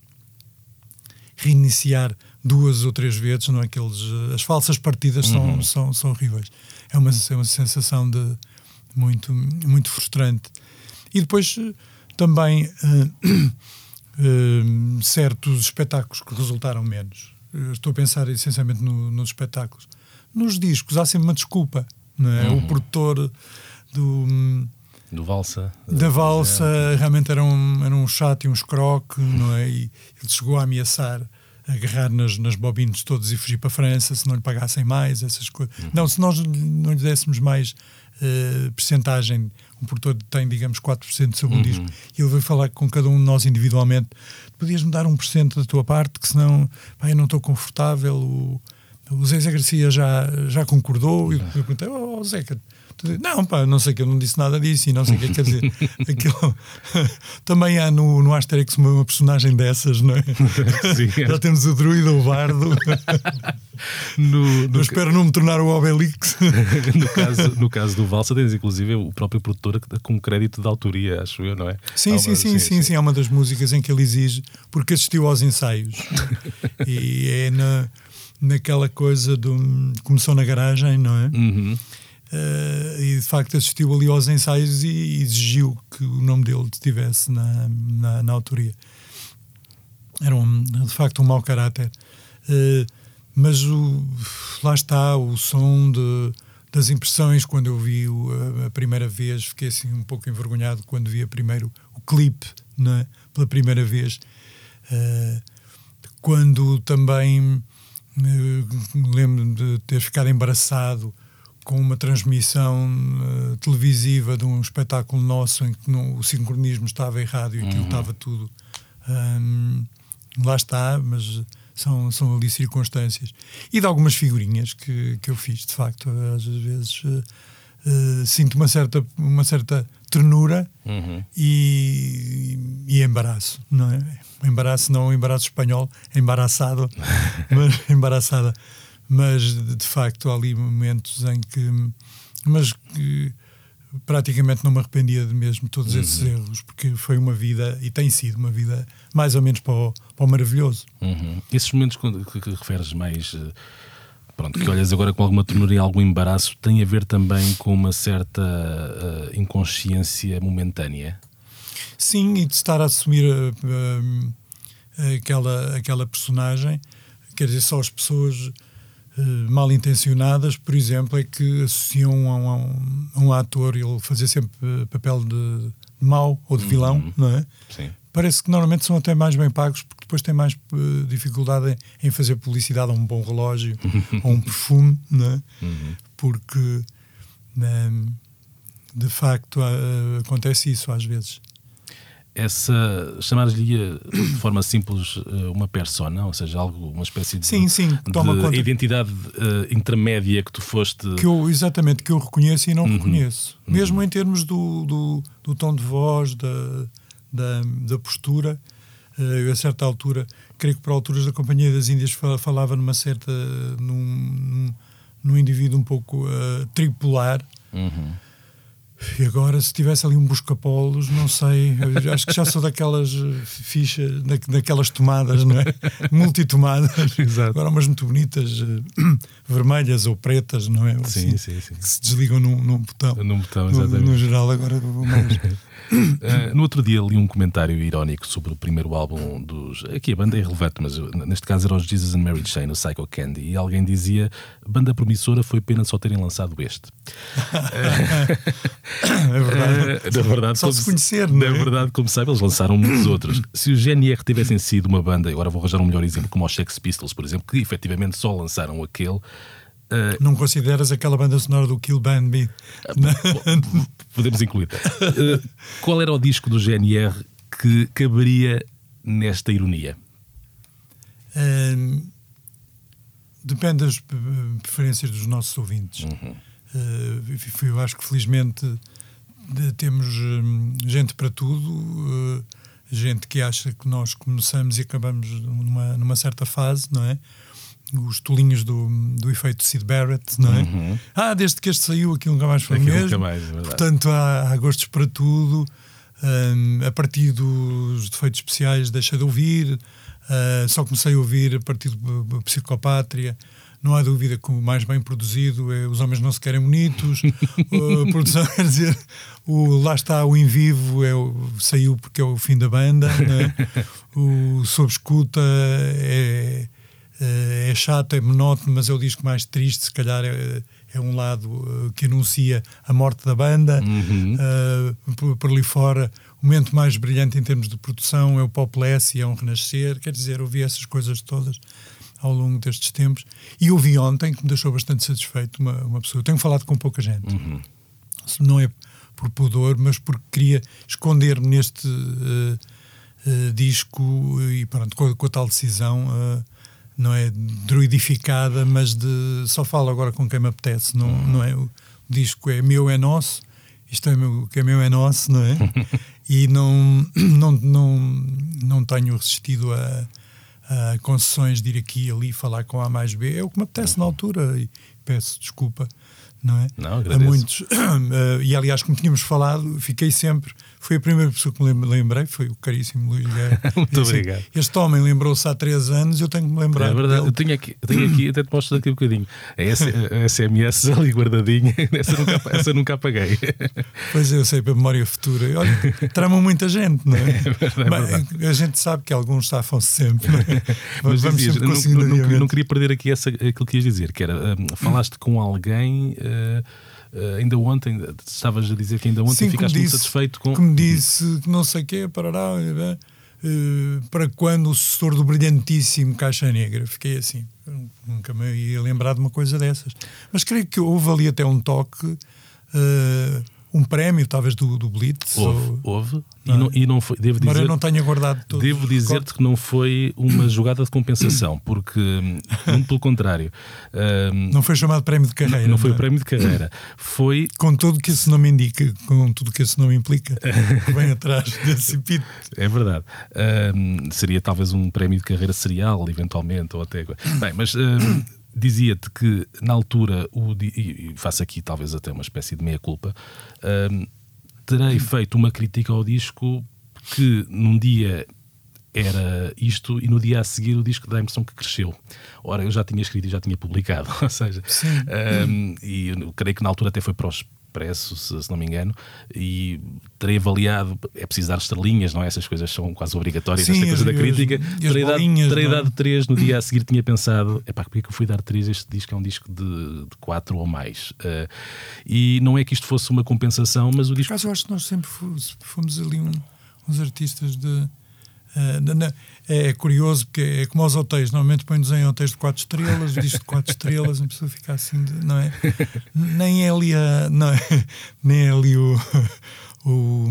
reiniciar duas ou três vezes, não é? Aqueles, as falsas partidas são, uhum. são, são horríveis. É uma, é uma sensação de muito, muito frustrante. E depois também uh, uh, certos espetáculos que resultaram menos. Eu estou a pensar essencialmente no, nos espetáculos. Nos discos há sempre uma desculpa. Não é? Uhum. O produtor do. Do Valsa. Da Valsa é. realmente era um, era um chato e um escroque, não é? E ele chegou a ameaçar agarrar nas, nas bobinas todas e fugir para a França se não lhe pagassem mais, essas coisas. Uhum. Não, se nós não lhe dessemos mais uh, percentagem, um produtor tem, digamos, 4% sobre um uhum. disco, e ele veio falar com cada um de nós individualmente, podias-me dar 1% da tua parte, que senão pá, eu não estou confortável, o, o Zé Garcia já, já concordou, e eu perguntei, oh, Zeca, não, pá, não sei que eu não disse nada disso e não sei o que quer dizer. Aquilo, também há no, no Asterix uma, uma personagem dessas, não é? Sim, é. Já temos o druida, o bardo. No, no eu espero não me tornar o Obelix. no, caso, no caso do Valsa, tens inclusive o próprio produtor com crédito de autoria, acho eu, não é? Sim, sim, sim, sim, sim, É uma das músicas em que ele exige, porque assistiu aos ensaios. e é na, naquela coisa do. Começou na garagem, não é? Uhum. Uh, e de facto assistiu ali aos ensaios e exigiu que o nome dele estivesse na, na, na autoria. Era um, de facto um mau caráter. Uh, mas o, lá está o som de, das impressões quando eu vi o, a, a, primeira vez, fiquei assim um pouco envergonhado quando vi primeiro o clipe né, pela primeira vez. Uh, quando também lembro de ter ficado embaraçado com uma transmissão uh, televisiva de um espetáculo nosso em que não, o sincronismo estava errado e aquilo uhum. estava tudo. Um, lá está, mas são, são ali circunstâncias. E de algumas figurinhas que, que eu fiz, de facto, às vezes uh, uh, sinto uma certa, uma certa ternura uhum. e, e, embaraço, não é? Embaraço, não embaraço espanhol, embaraçado, mas embaraçada mas de facto há ali momentos em que. Mas que praticamente não me arrependia de mesmo todos uhum. esses erros, porque foi uma vida, e tem sido uma vida mais ou menos para o, para o maravilhoso. Uhum. Esses momentos que, que referes mais. Eh, pronto, que olhas agora com alguma ternura e algum embaraço, tem a ver também com uma certa uh, inconsciência momentânea? Sim, e de estar a assumir uh, uh, aquela, aquela personagem, quer dizer, só as pessoas mal intencionadas, por exemplo, é que associam a um, a um, ator ele fazer sempre papel de, de mau ou de vilão, uhum. não é? Sim. Parece que normalmente são até mais bem pagos porque depois têm mais uh, dificuldade em, em, fazer publicidade a um bom relógio ou um perfume, não é? Uhum. Porque um, de facto uh, acontece isso às vezes essa chamar-lhe de forma simples eh, uma persona, ou seja, algo, uma espécie de, sim, sim, de identidade uh, intermédia que tu foste. Que eu, exatamente, que eu reconheço e não uhum. reconheço. Uhum. Mesmo em termos do, do, do, tom de voz, da, da, da postura. Uh, a certa altura, creio que para alturas da Companhia das Índias falava numa certa. num, num, num indivíduo um pouco uh, tripular. Uhum e agora, se tivesse ali um busca-polos, não sei, acho que já sou daquelas eh, fichas, da, daquelas tomadas, não é? Multitomadas. Exato. Agora, umas muito bonitas, uh, vermelhas ou pretas, não é? Assim, sim, sim, sim. Que se desligam num, num botão. Num botão, exatamente. No, no geral, agora vou mais. Uh, no outro dia li um comentário irónico sobre o primeiro álbum dos. Aqui a banda é irrelevante, mas neste caso era os Jesus and Mary Chain, o Psycho Candy, e alguém dizia: banda promissora foi pena só terem lançado este. é verdade. Uh, na verdade, só se conhecer, não é? Na verdade, como sabe, eles lançaram muitos outros. Se os GNR tivessem sido uma banda, agora vou arranjar um melhor exemplo, como os Sex Pistols, por exemplo, que efetivamente só lançaram aquele. Uh, não consideras aquela banda sonora do Kill Band Me? Uh, podemos incluir. Uh, qual era o disco do GNR que caberia nesta ironia? Depende das preferências dos nossos ouvintes. Uhum. Uh, eu acho que felizmente temos hum, gente para tudo, gente que acha que nós começamos e acabamos numa, numa certa fase, não é? Os tolinhos do, do efeito Sid Barrett, não é? Uhum. Ah, desde que este saiu, aquilo nunca mais foi aquilo mesmo. Mais, é Portanto, há, há gostos para tudo. Um, a partir dos defeitos especiais, deixa de ouvir. Uh, só comecei a ouvir a partir do Psicopátria. Não há dúvida que o mais bem produzido é Os Homens Não Se Querem Bonitos. a produção, quer dizer, o, lá está o Em Vivo, é, saiu porque é o fim da banda. Né? o Sob Escuta é, é, é, chato, é monótono, mas é o disco mais triste, se calhar é, é um lado uh, que anuncia a morte da banda. Uhum. Uh, por, por, ali fora, o momento mais brilhante em termos de produção é o Popless e é um renascer. Quer dizer, ouvi essas coisas todas ao longo destes tempos. E ouvi ontem, que me deixou bastante satisfeito, uma, uma pessoa. Eu tenho falado com pouca gente. Uhum. Não é por pudor, mas porque queria esconder-me neste uh, uh, disco e pronto, com, com a tal decisão não é druidificada, mas de só falo agora com quem me apetece, não, uhum. não é? O disco é meu, é nosso, isto é meu, o que é meu é nosso, não é? e não, não, não, não tenho resistido a, a concessões de ir aqui e ali falar com A mais B, é o que me apetece na altura e peço desculpa, não é? Não, agradeço. A muitos, e aliás, como tínhamos falado, fiquei sempre foi a primeira pessoa que me lembrei, foi o caríssimo Luís Guerra. Muito disse, obrigado. Este homem lembrou-se há três anos, eu tenho que me lembrar. É verdade, eu tenho aqui, eu tenho aqui, até te mostro daqui um bocadinho. A, SMS ali guardadinha, essa nunca, essa nunca apaguei. Pois eu sei, para a memória futura. Olha, tramam muita gente, não é? é, verdade, é verdade. A gente sabe que alguns safam-se sempre. Não é? Mas Vamos dizias, sempre não, não, não, queria perder aqui essa, aquilo que ias dizer, que era, um, falaste com alguém. Uh, Uh, ainda ontem, estavas a dizer que ainda ontem Sim, ficaste disse, muito satisfeito com. Que me disse que não sei o quê, parará, uh, para quando o sucessor do brilhantíssimo Caixa Negra. Fiquei assim, nunca me ia lembrar de uma coisa dessas. Mas creio que houve ali até um toque. Uh, um prémio, talvez, do, do Blitz? Houve, ou... houve. Não. E, não, e não foi, devo dizer, eu não tenho guardado tudo. Devo dizer-te que não foi uma jogada de compensação, porque, muito pelo contrário. Um, não foi chamado prémio de carreira. Não, não foi o prémio de carreira. Foi. Com tudo que esse nome indica, com tudo que esse nome implica, que vem atrás desse pito. É verdade. Um, seria talvez um prémio de carreira serial, eventualmente, ou até. Bem, mas. Um, dizia-te que na altura, o, e faço aqui talvez até uma espécie de meia-culpa, um, terei feito uma crítica ao disco que num dia era isto e no dia a seguir o disco dá a impressão que cresceu. Ora, eu já tinha escrito e já tinha publicado, ou seja, um, e eu creio que na altura até foi para os Expresso, se, se, não me engano, e terei avaliado. É preciso dar estrelinhas, não é? Essas coisas são quase obrigatórias, Sim, essa coisa da crítica. As, terei, dado, terei dado três no dia a seguir, tinha pensado, é pá, porque é que eu fui dar três? Este disco é um disco de, de quatro ou mais. Uh, e não é que isto fosse uma compensação, mas o disco. Por acaso, eu acho que nós sempre fomos, fomos ali um, uns artistas de Uh, é curioso porque é como aos hotéis, normalmente põem-nos em hotéis de 4 estrelas, diz de 4 estrelas, a pessoa fica assim, de, não é? Nem é ali, a, não é, nem é ali o, o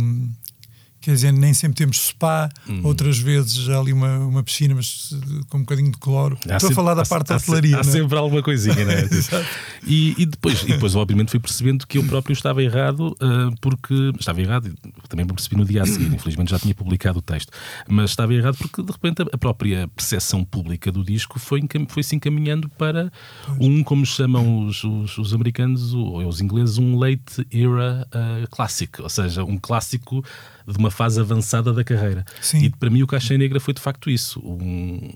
quer dizer, nem sempre temos spa, uhum. outras vezes há ali uma, uma piscina, mas com um bocadinho de cloro. Há Estou sempre, a falar da parte há, da hotelaria. Há, há é? sempre alguma coisinha, não é? e, e, depois, e depois, obviamente, fui percebendo que eu próprio estava errado, uh, porque estava errado, também percebi no dia a seguir, infelizmente já tinha publicado o texto, mas estava errado porque de repente a própria percepção pública do disco foi, foi se encaminhando para um, como chamam os, os, os americanos ou os ingleses, um late era uh, classic, ou seja, um clássico de uma fase avançada da carreira. Sim. E para mim o Caixa Negra foi de facto isso. Um,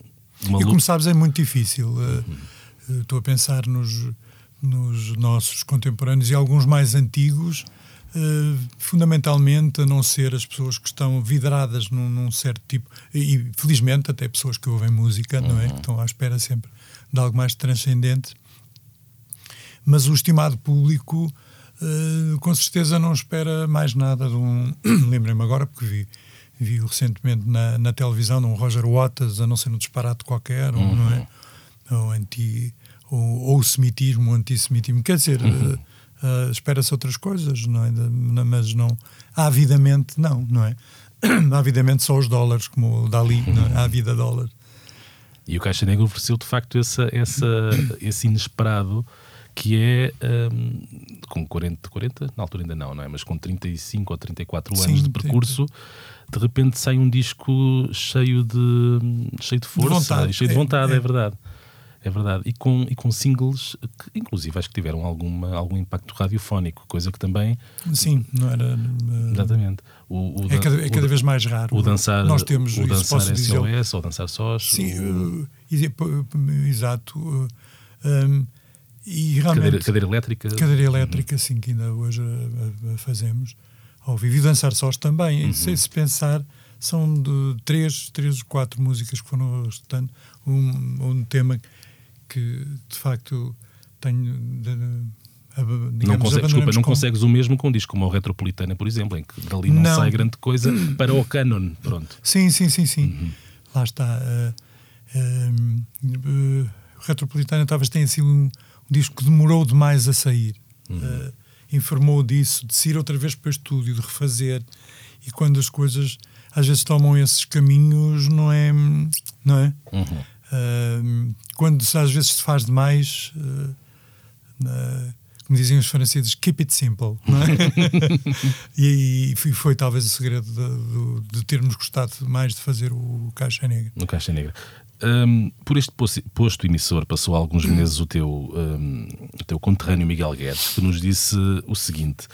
uma e como sabes, é muito difícil. Eh, uhum. Estou a pensar nos, nos nossos contemporâneos e alguns mais antigos. Uh, fundamentalmente a não ser as pessoas que estão vidradas num, num, certo tipo e felizmente até pessoas que ouvem música uhum. não é uhum. que estão à espera sempre de algo mais transcendente mas o estimado público eh, com certeza não espera mais nada de um. Lembrei-me agora, porque vi, vi recentemente na, na televisão de um Roger Waters, a não ser um disparate qualquer, uhum. não é? Ou, anti, ou, ou semitismo, ou antissemitismo. Quer dizer, uhum. uh, uh, espera-se outras coisas, não é? Mas não. Avidamente, não, não é? Avidamente só os dólares, como o Dali, uhum. não é? a vida dólar. E o Caixa Negra ofereceu de facto essa, essa, esse inesperado que é um, com 40, 40, na altura ainda não, não é? Mas com 35 ou 34 anos Sim, de percurso, de repente sai um disco cheio de, cheio de força, vontade. cheio de É, vontade, é, é. verdade. É verdade. E com, e com singles que, inclusive, acho que tiveram alguma, algum impacto radiofónico, coisa que também. Sim, não era. eh, Exatamente. O, o É cada, é cada vez mais raro. O dançar, Nós temos, o dançar posso dizer. SOS ou dançar sós. Sim, o- eh, e- p- exato. eh, um, e realmente. cadeira, cadeira elétrica. Cadeira elétrica, sim, que ainda hoje a, a- a fazemos ao vivo. E dançar sós também. E se, se pensar, são de três, três ou quatro músicas que foram estando. Um, um tema que, de facto, tenho. de- a- Não, digamos, consegue, desculpa, não com- consegues o mesmo com um disco como o Retropolitana, por exemplo, em que dali não, Não. sai grande coisa para o canon. Pronto. Sim, sim, sim, sim. Uhum. Lá está. eh, eh, eh, o Retropolitana talvez tenha sido um, um disco que demorou demais a sair. Uhum. Eh, informou disso, de sair outra vez para o estúdio, de refazer. E quando as coisas às vezes tomam esses caminhos, não é? Não é? Uhum. Eh, quando às vezes se faz demais, na- como diziam os franceses, keep it simple. Não é? e, e foi, foi talvez o segredo de, de- de termos gostado mais de fazer o Caixa Negra. No Caixa Negra. Hum, por este posto, emissor passou há alguns meses o teu, hum, o teu conterrâneo Miguel Guedes, que nos disse o seguinte: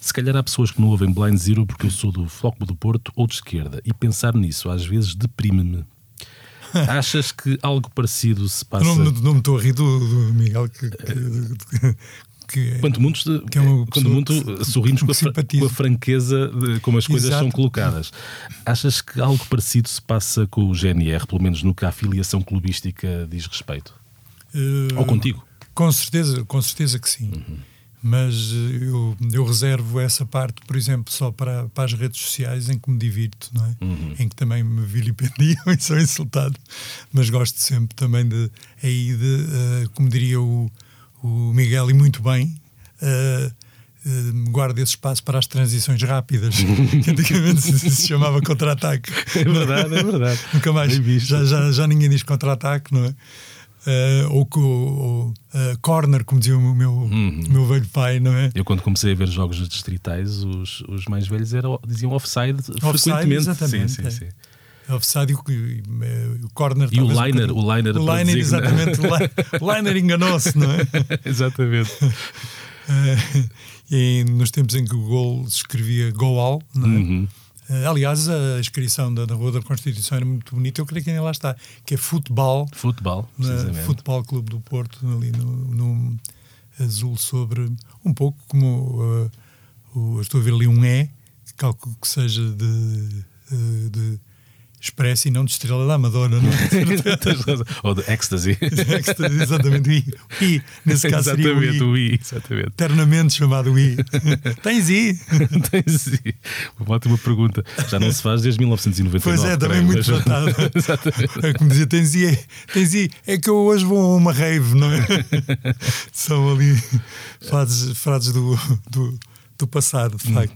se calhar há pessoas que não ouvem Blind Zero porque eu sou do Floco do Porto ou de esquerda, e pensar nisso às vezes deprime-me. Achas que algo parecido se passa? Não, não, não me estou a rir do, do Miguel, que, que, que- Quanto muito, Que é uma quando pessoa muito que- sorrimos com a, com a franqueza de como as coisas Exato. são colocadas. Achas que algo parecido se passa com o GNR, pelo menos no que a afiliação clubística diz respeito? eh, Ou contigo? Com certeza, com certeza que sim. Mas eh, eu, eu reservo essa parte, por exemplo, só para, para as redes sociais em que me divirto, não é? Em que também me vilipendiam e sou insultado. Mas gosto sempre também de, aí de, eh, como diria o, o Miguel, e muito bem, eh, guardo esse espaço para as transições rápidas, que antigamente se, se chamava contra-ataque. É verdade, é verdade. Nunca mais. Já, já, já ninguém diz contra-ataque, não é? Eh, ou, ou eh, corner, como dizia o meu, Uhum. meu velho pai, não é? Eu, quando comecei a ver jogos distritais, os, os mais velhos eram, diziam offside, Offside, frequentemente. exatamente, Sim, sim, é. sim. Offside e o, o corner. E o liner, o liner O liner, exatamente. O liner, enganou-se, não é? Exatamente. Eh, e nos tempos em que o gol se escrevia goal, não é? Uhum. Eh, aliás, a inscrição da, da Rua da Constituição era muito bonita, eu creio que ainda lá está, que é futebol, Futebol, na precisamente. Futebol Clube do Porto, ali no, no azul sobre, um pouco como uh, o, estou a ver ali um E, que calculo que seja de, de Expresso e não de Estrela da Amadora, não é? Ou de ecstasy. Exatamente, o I. I, nesse caso seria o exatamente, I. o I. Exatamente. Eternamente chamado I. Tens I? Tens I. Uma ótima pergunta. Já não se faz desde 1999. Pois é, também creio, muito mas- tratado. Exatamente. É como dizia, tens I, tens I, é que eu hoje vou a uma rave, não é? São ali frases, frases do, do, do passado, de facto.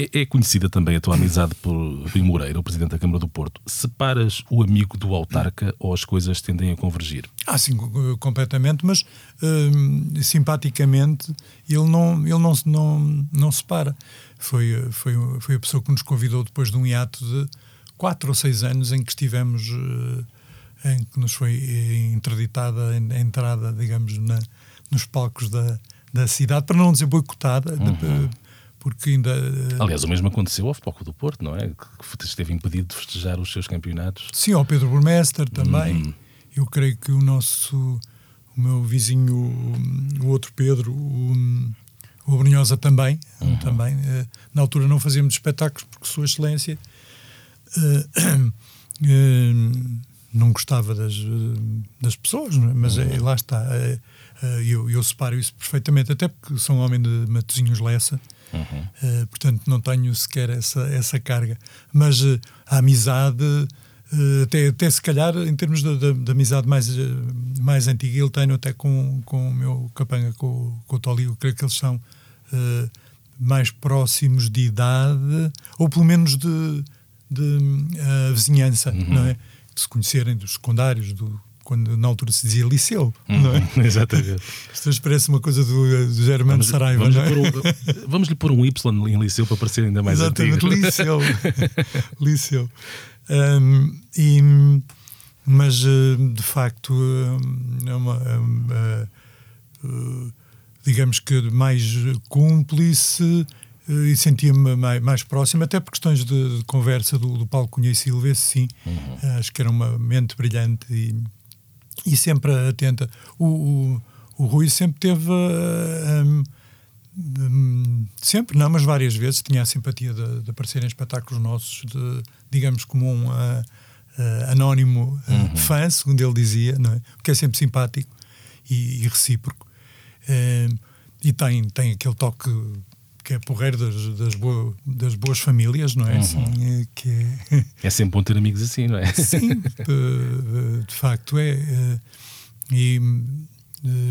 É, é conhecida também a tua amizade por Rui Moreira, o Presidente da Câmara do Porto. Separas o amigo do autarca ou as coisas tendem a convergir? Ah, sim, co- completamente, mas hum, simpaticamente ele não, ele não, não, não se para. Foi, foi, foi a pessoa que nos convidou depois de um hiato de quatro ou seis anos em que estivemos, eh, em que nos foi eh, interditada a entrada, digamos, na, nos palcos da, da cidade, para não dizer boicotada, de- porque ainda. eh, Aliás, o mesmo aconteceu ao Foco do Porto, não é? Que esteve impedido de festejar os seus campeonatos. Sim, ao Pedro Burmester também. Eu creio que o nosso, o meu vizinho, o, outro Pedro, o, o Abrunhosa também, também. eh, na altura não fazíamos espetáculos porque Sua Excelência eh, eh, não gostava das, das pessoas, é? mas eh, lá está. eh, eu, eu separo isso perfeitamente, até porque sou um homem de Matosinhos Lessa. Uh, portanto, não tenho sequer essa, essa carga. Mas uh, a amizade, uh, até, até se calhar, em termos da amizade mais, mais antiga, eu tenho até com, com o meu capanga, com, com o Tolio, creio que eles são mais próximos de idade, ou pelo menos de, de vizinhança, não é? de se conhecerem dos secundários, do, quando na altura se dizia liceu, uhum, não é? Exatamente. Isto parece uma coisa do, do Germano Saraiva, vamos, não é? Um, vamos lhe pôr um Y em liceu para parecer ainda mais Exatamente, antigo. liceu. liceu. Um, e, mas, de facto, é uma, uma digamos que mais cúmplice e sentia-me mais, mais, próximo, até por questões de, de conversa do, do Paulo Cunha e Silva, sim, uhum. acho que era uma mente brilhante e, e sempre atenta. O, o, o Rui sempre teve. Um, um, sempre, não, mas várias vezes tinha a simpatia de, de aparecer em espetáculos nossos, de, digamos, como um uh, uh, anónimo uh, uhum. fã, segundo ele dizia, não é? o que é sempre simpático e, e recíproco. e tem, tem aquele toque que é porreiro das, das, boas, das boas famílias, não é? Uhum. Assim, que é... é sempre bom ter amigos assim, não é? Sim, de, de facto é. E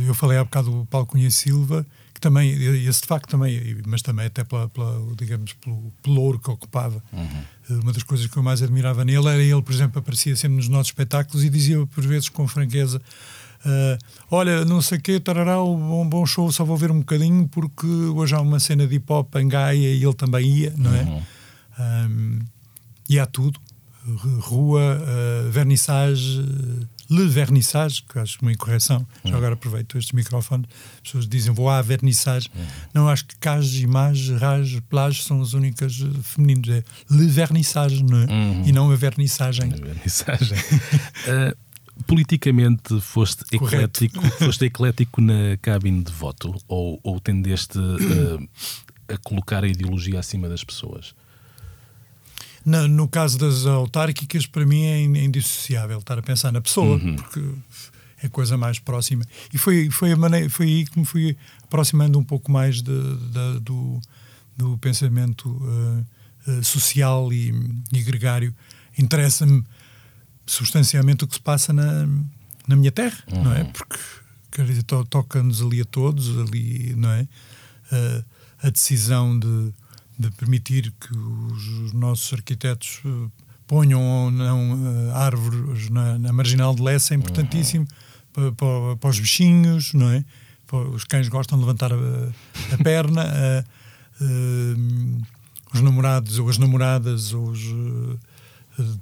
eu falei há bocado do Paulo Cunha Silva, que também, esse de facto também, mas também até pela, pela digamos, pelo pelouro que ocupava. Uhum. Uma das coisas que eu mais admirava nele era ele, por exemplo, aparecia sempre nos nossos espetáculos e dizia por vezes com franqueza Uh, olha, não sei o quê, tarará, um bom show, só vou ver um bocadinho porque hoje há uma cena de hip hop em Gaia e ele também ia, não é? Uhum. Um, e há tudo: rua, uh, vernissage, le vernissage, que acho uma incorreção, uhum. já agora aproveito estes microfones, as pessoas dizem vou à vernissage. Uhum. Não, acho que cage, image, rage, plage são as únicas eh, femininas. É le vernissage, não é? Uhum. E não a vernissagem. A vernissagem. politicamente foste eclético, foste eclético na cabine de voto ou, ou tendeste uh, a colocar a ideologia acima das pessoas? No, no, caso das autárquicas, para mim é indissociável estar a pensar na pessoa, uhum. porque é a coisa mais próxima. E foi, foi, a maneira, foi aí que me fui aproximando um pouco mais de, de, do, do pensamento uh, uh, social e, e gregário. Interessa-me substancialmente o que se passa na, na minha terra, uhum. não é? Uhum. Porque quer dizer, to, toca-nos ali a todos, ali, não é? Uh, a decisão de, de permitir que os, os nossos arquitetos uh, ponham ou não uh, árvores na, na, marginal de Lessa é importantíssimo uhum. para, para, para, os bichinhos, não é? Para, os cães gostam de levantar a, a perna, os namorados ou as namoradas ou os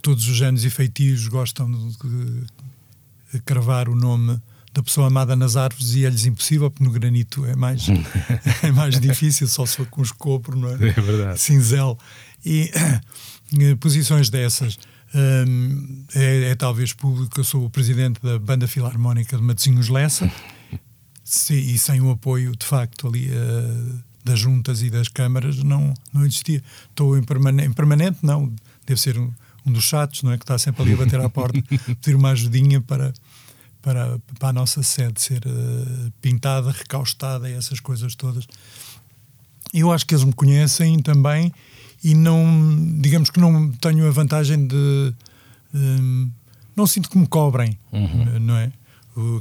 todos os anos e feitios gostam de cravar o nome da pessoa amada nas árvores e é-lhes impossível, porque no granito é mais, é mais difícil, só se for com escopro, não é? É verdade. Cinzel. E posições dessas. Um, é, é, talvez público, eu sou o presidente da Banda Filarmónica de Matosinhos Lessa e sem o apoio, de facto, ali uh, das juntas e das câmaras não, não existia. Estou em, permanente, em permanente não, deve ser um, um dos chatos, não é? Que está sempre ali a bater à porta, pedir uma ajudinha para, para, para a nossa sede ser uh, pintada, recaustada e essas coisas todas. Eu acho que eles me conhecem também e não, digamos que não tenho a vantagem de. Um, não sinto que me cobrem, uhum. não é?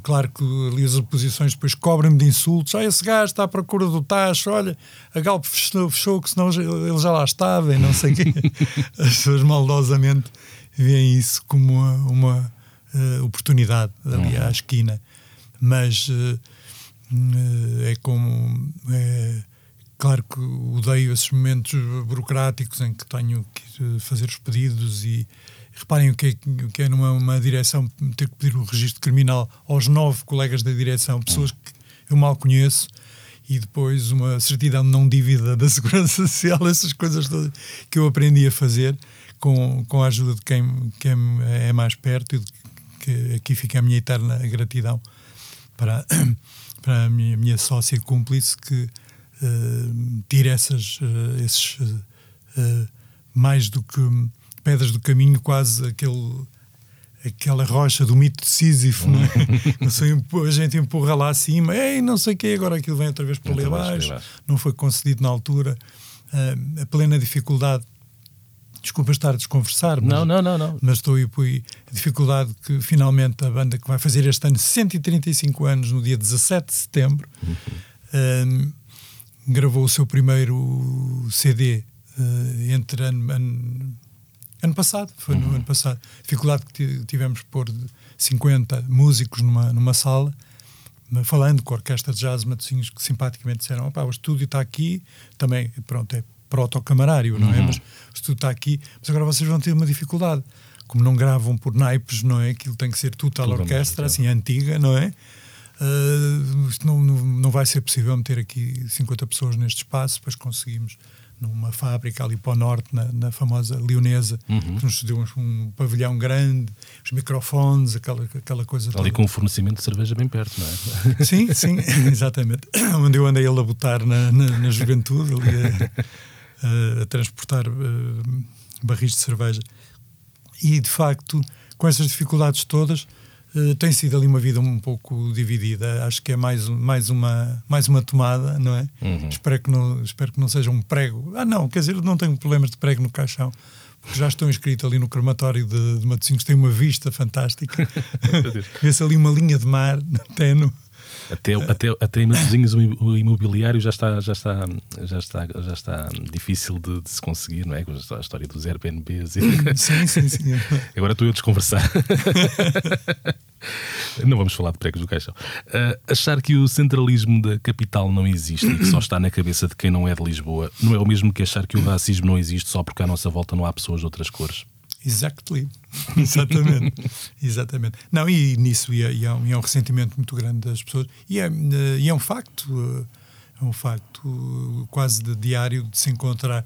Claro que ali as oposições depois cobrem-me de insultos. Ah, esse gajo está à procura do tacho. Olha, a Galp fechou, fechou que senão ele já lá estava e não sei o quê. As pessoas maldosamente veem isso como uma, uma uh, oportunidade ali à esquina. Mas uh, é como. É, claro que odeio esses momentos burocráticos em que tenho que fazer os pedidos e Reparem o que é, o que é numa uma direção ter que pedir o registro criminal aos nove colegas da direção, pessoas que eu mal conheço, e depois uma certidão de não dívida da Segurança Social, essas coisas todas que eu aprendi a fazer com, com a ajuda de quem, quem é mais perto e que aqui fica a minha eterna gratidão para, para a minha, minha sócia cúmplice que uh, tira essas, uh, esses uh, mais do que pedras do caminho, quase aquele, aquela rocha do mito de Sísifo, não é? a gente empurra lá acima, ei, não sei o quê, agora aquilo vem outra vez para ali abaixo, não foi concedido na altura. Uh, a plena dificuldade desculpa estar a desconversar, mas, não, não, não, não. mas estou aí por a dificuldade que finalmente a banda que vai fazer este ano 135 anos, no dia 17 de setembro, uhum. gravou o seu primeiro CD uh, entre ano, ano, Ano passado, foi no ano passado. Dificuldade que tivemos por 50 músicos numa, numa sala, falando com a orquestra de jazz Matosinhos, que simpaticamente disseram: o estúdio está aqui, também, pronto, é proto-camarário, não é? Mas o estúdio está aqui, mas agora vocês vão ter uma dificuldade. Como não gravam por naipes, não é? Aquilo tem que ser total Tudo orquestra, assim, antiga, não é? Uh, não, não, não vai ser possível meter aqui 50 pessoas neste espaço, depois conseguimos numa fábrica ali para o norte, na, na famosa Leonesa, uhum. que nos deu um, um, pavilhão grande, os microfones, aquela, aquela coisa Ali toda. com um fornecimento de cerveja bem perto, não é? Sim, sim, exatamente. Onde eu andei a labutar na, na, na juventude, ali a, a, a transportar uh, barris de cerveja. E, de facto, com essas dificuldades todas, Uh, tem sido ali uma vida um pouco dividida. Acho que é mais, mais, uma, mais uma tomada, não é? Uhum. Espero, que não, espero que não seja um prego. Ah, não, quer dizer, não tenho problemas de prego no caixão. Porque já estou inscrito ali no crematório de, de Matosinhos, tem uma vista fantástica. Vê-se ali uma linha de mar, no até, até, até em Matosinhos o imobiliário já está, já está, já está, já está difícil de, de se conseguir, não é? Com a história dos Airbnbs. E... Sim, sim, sim. Agora estou eu a desconversar. Não vamos falar de pregos do caixão. Uh, achar que o centralismo da capital não existe e que só está na cabeça de quem não é de Lisboa não é o mesmo que achar que o racismo não existe só porque à nossa volta não há pessoas de outras cores. Exactly. Exatamente. Exatamente. Não, e nisso e, e, há um, e há um ressentimento muito grande das pessoas. E é, eh, e é um facto, eh, é um facto quase de diário de se encontrar.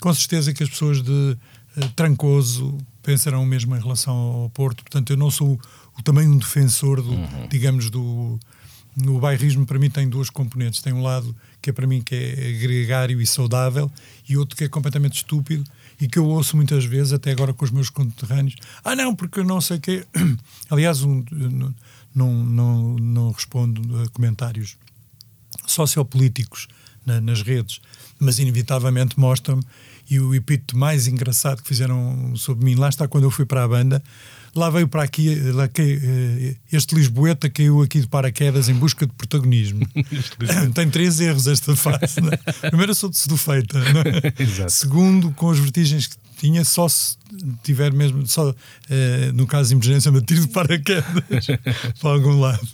Com certeza que as pessoas de uh, Trancoso pensarão mesmo em relação ao Porto. Portanto, eu não sou o, também um defensor, do, uhum. digamos, do. O bairrismo para mim tem duas componentes. Tem um lado que é para mim que é gregário e saudável e outro que é completamente estúpido e que eu ouço muitas vezes, até agora com os meus conterrâneos, ah não, porque não sei que Aliás, um, não, não, não respondo a comentários sociopolíticos na, nas redes, mas inevitavelmente mostram-me, e o epíteto mais engraçado que fizeram sobre mim, lá está quando eu fui para a banda, lá veio para aqui, lá que, eh, este Lisboeta caiu aqui de paraquedas em busca de protagonismo. Tem três erros esta fase. É? Primeiro, sou de sedufeita. É? Segundo, com as vertigens que tinha, só se tiver mesmo, só eh, no caso de emergência, me tiro de paraquedas para algum lado.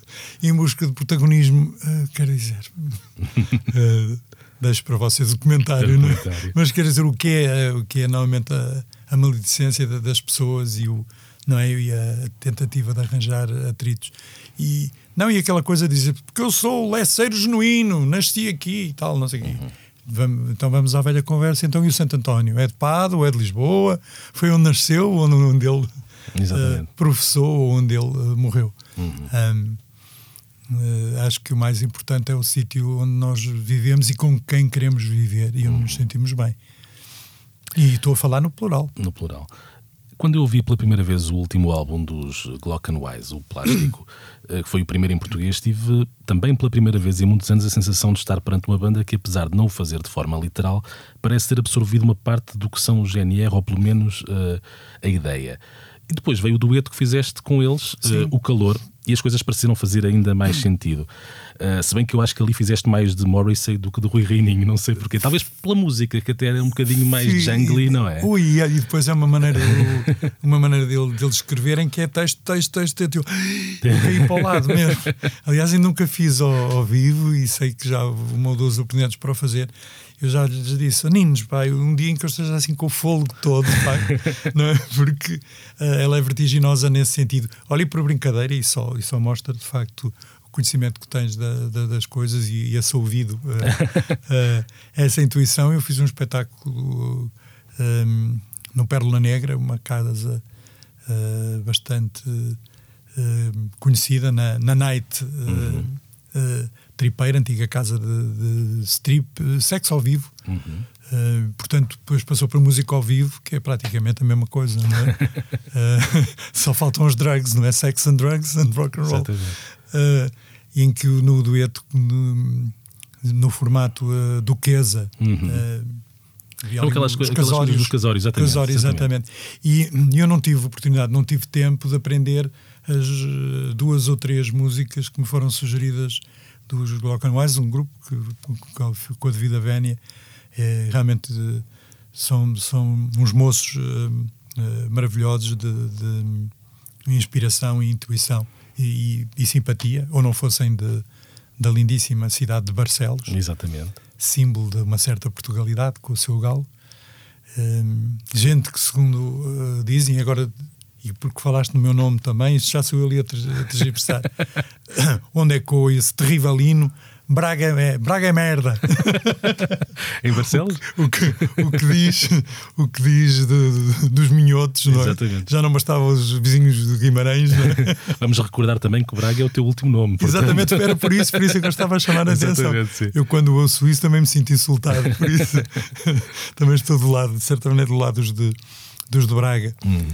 em busca de protagonismo, uh, quero dizer. Uh, deixo para vocês o comentário, é? mas quer dizer o que é, o que é normalmente a, a maledicência das pessoas e o, não é? E a tentativa de arranjar atritos. E, não, e aquela coisa de dizer, porque eu sou leceiro genuíno, nasci aqui e tal, não sei o uhum. quê. Vamos, então vamos à velha conversa. Então, e o Santo António? É de Pado, é de Lisboa? Foi onde nasceu, onde, onde ele uh, professou, onde ele uh, morreu? Uhum. Um, uh, acho que o mais importante é o sítio onde nós vivemos e com quem queremos viver e onde uhum. nos sentimos bem. E estou a falar no plural. No plural. Quando eu ouvi pela primeira vez o último álbum dos Glockenwise, o Plástico, eh, que foi o primeiro em português, tive também pela primeira vez em muitos anos a sensação de estar perante uma banda que, apesar de não o fazer de forma literal, parece ter absorvido uma parte do que são os GNR, ou pelo menos uh, a ideia. E depois veio o dueto que fizeste com eles, uh, O Calor, e as coisas pareceram fazer ainda mais sentido. Uh, se bem que eu acho que ali fizeste mais de Morrissey do que de Rui Reininho, não sei porquê. Talvez pela música, que até era um bocadinho mais Sim, jungly, não é? Ui, e depois é uma maneira, uma maneira dele, dele escreverem que é texto, texto, texto, texto. Eu caí para o lado mesmo. Aliás, eu nunca fiz ao, ao vivo e sei que já houve uma ou duas oportunidades para o fazer eu já lhes disse, Ninos, pai, um dia em que eu esteja assim com o fôlego todo, pai, não é? porque uh, ela é vertiginosa nesse sentido. Olha por brincadeira e só, e só mostra de facto o conhecimento que tens da, da, das coisas e, e esse ouvido, uh, uh, essa intuição. Eu fiz um espetáculo um, no Pérola Negra, uma casa bastante conhecida na, na Night. Uhum tripeira, antiga casa de, de strip, eh, sexo ao vivo. Uhum. Uh, portanto, depois passou para música ao vivo, que é praticamente a mesma coisa, não é? uh, só faltam os drugs, não é? Sex and drugs and rock and roll. Uh, em que no dueto, no, no formato duquesa, uhum. Então, aquelas, coisas, aquelas coisas dos casórios, exatamente. Exatamente. exatamente. E eu não tive oportunidade, não tive tempo de aprender as duas ou três músicas que me foram sugeridas dos Glockenwise, um grupo que, com a devida vénia, é, realmente são, são uns moços uh, uh, maravilhosos de, de, inspiração e intuição e, e, e, simpatia, ou não fossem de, da lindíssima cidade de Barcelos. Exatamente. Símbolo de uma certa Portugalidade com o seu galo. Um, gente que, segundo dizem, agora, e porque falaste no meu nome também, já sou eu ali a tergiversar, onde é que esse terrível hino Braga é, Braga é merda. em Barcelos? O que, o que diz, o que diz de, de, dos minhotos, não é? Já não bastava os vizinhos de Guimarães. É? Vamos recordar também que Braga é o teu último nome. Portanto... Exatamente, era por isso, por isso é que eu estava a chamar a atenção. Sim. Eu, quando ouço isso, também me sinto insultado, por isso também estou do lado, de certa maneira, do lado dos de, dos de Braga. Uhum.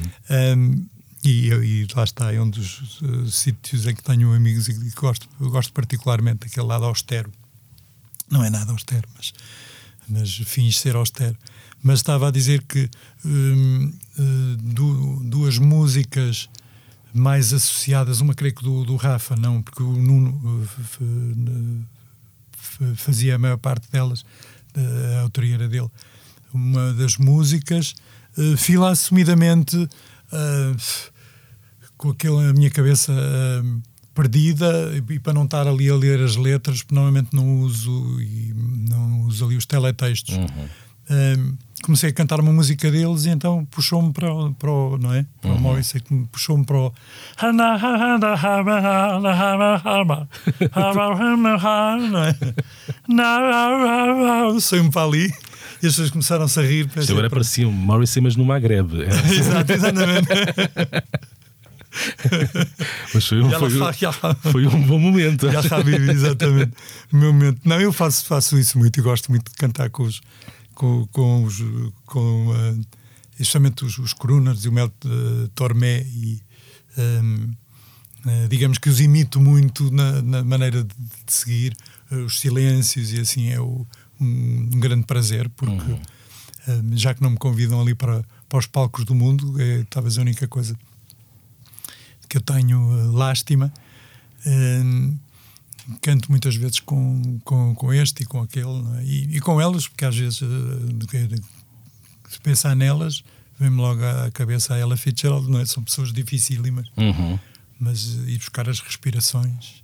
Um, e, e, lá está, é um dos uh, sítios em que tenho amigos e que gosto, gosto particularmente daquele lado austero. Não é nada austero, mas, mas finge ser austero. Mas estava a dizer que um, uh, du, duas músicas mais associadas, uma creio que do, do Rafa, não, porque o Nuno uh, fazia a maior parte delas, a autoria era dele. Uma das músicas, uh, fila assumidamente uh, com aquela minha cabeça uh, perdida e, para não estar ali a ler as letras, normalmente não uso e não uso ali os teletextos. Uhum. Uh, comecei a cantar uma música deles e então puxou-me para, para o, não é? Para uhum. o Morrissey, puxou-me para o não é? Saiu-me para ali e as pessoas começaram-se a rir. Isto agora parecia um Morrissey, mas no Maghreb. Exato, exatamente. Mas foi um, foi, foi um bom momento. Já sabe, exatamente. O meu momento. Não, eu faço, faço isso muito e gosto muito de cantar com os. com, com os. com, uh, justamente os, os crooners e o Mel uh, Tormé e. Um, uh, digamos que os imito muito na, na maneira de, de seguir os silêncios e assim é o, um, um grande prazer porque uhum. uh, já que não me convidam ali para, para os palcos do mundo é talvez a única coisa que eu tenho uh, lástima. Uh, canto muitas vezes com, com, com este e com aquele, é? e, e, com elas, porque às vezes, uh, se pensar nelas, vem-me logo à cabeça a Ella Fitzgerald, não é? São pessoas dificílimas, uhum. mas ir buscar as respirações.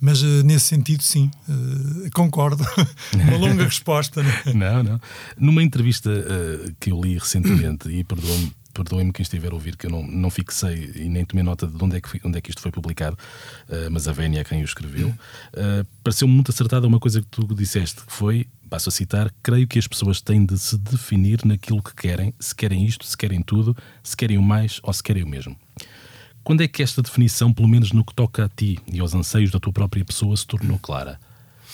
Mas uh, nesse sentido, sim, uh, concordo. Uma longa resposta. Não, é? não, não. Numa entrevista uh, que eu li recentemente, e perdoa-me perdoem-me quem estiver a ouvir, que eu não, não fixei e nem tomei nota de onde é que, onde é que isto foi publicado, uh, mas a Vénia é quem o escreveu. Uh, Pareceu-me muito acertada uma coisa que tu disseste, que foi, passo a citar, creio que as pessoas têm de se definir naquilo que querem, se querem isto, se querem tudo, se querem o mais ou se querem o mesmo. Quando é que esta definição, pelo menos no que toca a ti e aos anseios da tua própria pessoa, se tornou clara?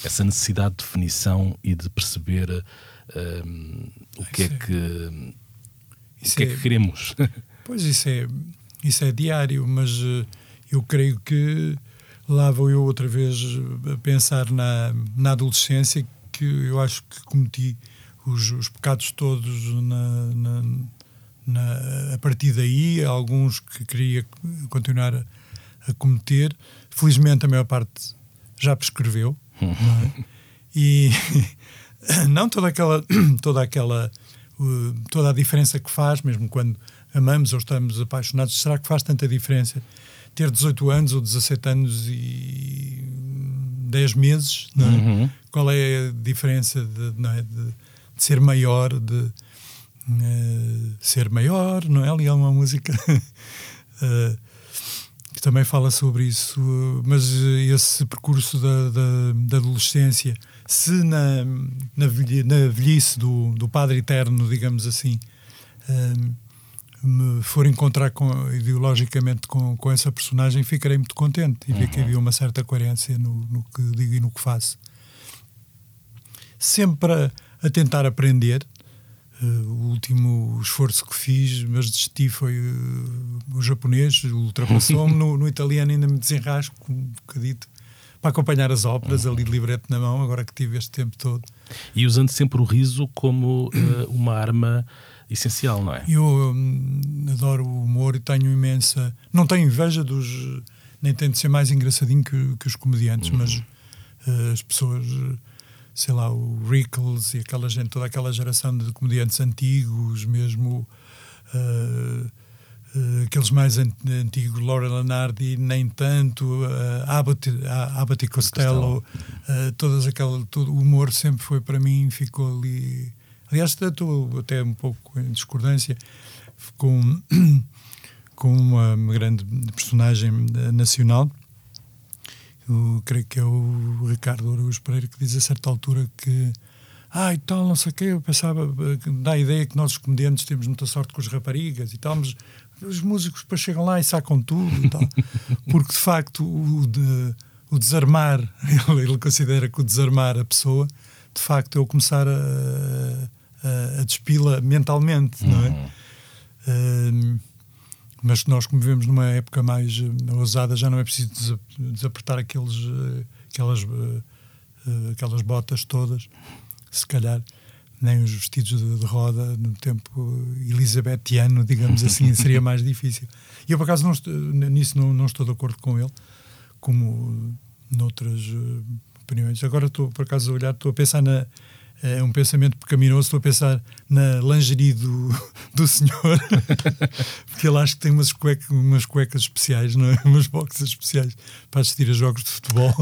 Essa necessidade de definição e de perceber uh, o que é que isso o que é, é que queremos? Pois isso é, isso é diário, mas uh, eu creio que lá vou eu outra vez eh, a pensar na, na adolescência que eu acho que cometi os, os pecados todos na, na, na, a partir daí, alguns que queria continuar a, a cometer. Felizmente a maior parte já prescreveu. Não é? E não toda aquela, toda aquela toda a diferença que faz, mesmo quando amamos ou estamos apaixonados, será que faz tanta diferença ter 18 anos ou 17 anos e 10 meses? É? Uhum. Qual é a diferença de, é? de, de ser maior, de uh, ser maior, não é? Ali há uma música uh, que também fala sobre isso, mas esse percurso da, da, da adolescência se na, na, na velhice do, do Padre Eterno, digamos assim, um, me for encontrar com, ideologicamente com, com essa personagem, ficarei muito contente e uhum. ver que havia uma certa coerência no, no que digo e no que faço. Sempre a, a tentar aprender. Uh, o último esforço que fiz, mas desisti, foi uh, o japonês, ultrapassou-me. no, no italiano ainda me desenrasco um bocadito para acompanhar as óperas, ali de livreto na mão, agora que tive este tempo todo. E usando sempre o riso como uh, uma arma essencial, não é? Eu hum, adoro o humor e tenho imensa. Não tenho inveja dos. Nem tento ser mais engraçadinho que, que os comediantes, uhum. mas as pessoas. Sei lá, o Rickles e aquela gente, toda aquela geração de comediantes antigos, mesmo uh, uh, aqueles mais antigos, Laura Lanardi, nem tanto, uh, Abbott, Abbott e Costello, uh, todas aquela, todo o humor sempre foi para mim, ficou ali. Aliás, estou até um pouco em discordância com, com uma grande personagem nacional. Eu creio que é o Ricardo Araújo Pereira que diz a certa altura que ah, e tal, não sei o quê, eu pensava, dá a ideia que nós os comediantes temos muita sorte com as raparigas e tal, mas os músicos depois chegam lá e sacam tudo e tal. Porque de facto o, de, o desarmar, ele, ele, considera que o desarmar a pessoa, de facto é o começar a, a, a despila mentalmente, não é? Uhum. Mas nós, como vivemos numa época mais uh, ousada, já não é preciso desapertar aqueles, uh, aquelas, uh, aquelas botas todas, se calhar nem os vestidos de, de, roda no tempo elisabetiano, digamos assim, seria mais difícil. E eu, por acaso, não estou, nisso não, não, estou de acordo com ele, como noutras opiniões. Agora estou, por acaso, a olhar, estou a pensar na, é um pensamento pecaminoso. Estou a pensar na lingerie do, do senhor, porque ele acho que tem umas, cueca, umas cuecas especiais, não é? umas boxes especiais para assistir a jogos de futebol.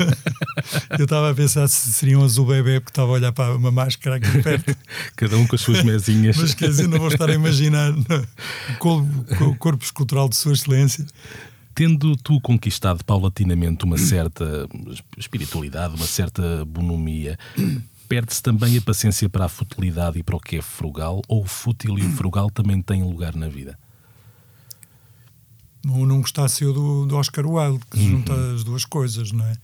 Eu estava a pensar se seriam azul bebê, porque estava a olhar para uma máscara aqui perto. Cada um com as suas mesinhas. Mas quer dizer, não vou estar a imaginar corpo, o corpo escultural de Sua Excelência. Tendo tu conquistado paulatinamente uma certa espiritualidade, uma certa bonomia, Perde-se também a paciência para a futilidade e para o que é frugal, ou o fútil e o frugal também têm lugar na vida? Ou não gostasse eu do, do Oscar Wilde, que uhum. junta as duas coisas, não é?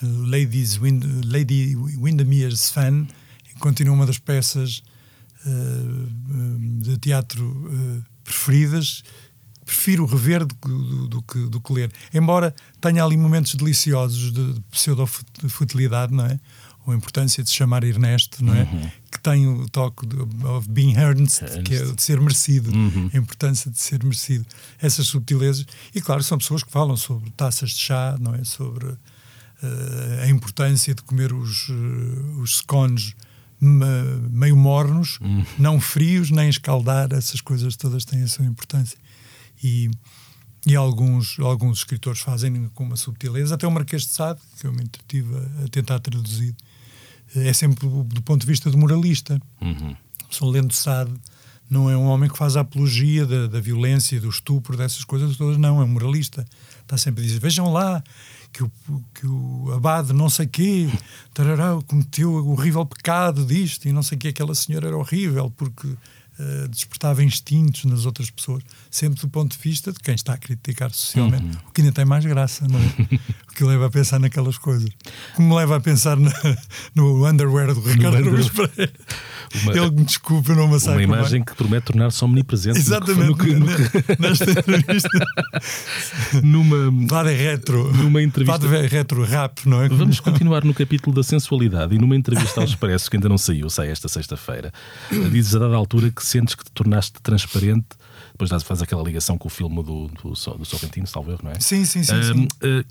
Ladies Wind, Lady Windermere's Fan continua uma das peças uh, de teatro uh, preferidas. Prefiro rever do, do, do, que, do que ler. Embora tenha ali momentos deliciosos de, de pseudo-futilidade, não é? A importância de se chamar Ernesto, não é? Uhum. Que tem o toque de, of being earned, que é de ser merecido, uhum. a importância de ser merecido. Essas subtilezas. E claro, são pessoas que falam sobre taças de chá, não é? Sobre uh, a importância de comer os, uh, os scones meio mornos, uhum. não frios, nem escaldar, essas coisas todas têm a sua importância. E, e alguns, alguns escritores fazem com uma subtileza, até o Marquês de Sade, que eu me entretive a, a tentar traduzir, é sempre do ponto de vista do moralista. Uhum. São lendo Sade não é um homem que faz a apologia da, da violência, do estupro, dessas coisas todas, não, é um moralista. Está sempre a dizer: vejam lá que o, que o abade não sei quê tarará, cometeu o horrível pecado disto e não sei quê, aquela senhora era horrível porque uh, despertava instintos nas outras pessoas, sempre do ponto de vista de quem está a criticar socialmente, uhum. o que ainda tem mais graça, não é? o que leva a pensar naquelas coisas. Como me leva a pensar na, no underwear do Ricardo Cruz Pereira. Uma, Ele me desculpa, não me Uma imagem que promete tornar-se omnipresente. Exatamente. No que, no que, nesta entrevista. numa. É retro. Numa entrevista. É retro rap, não é? Vamos continuar no capítulo da sensualidade e numa entrevista ao Expresso, que ainda não saiu, sai esta sexta-feira, dizes a dada altura que sentes que te tornaste transparente depois faz aquela ligação com o filme do, do, do Sorrentino, salvo erro, não é? Sim, sim, sim. Uh, sim. Uh,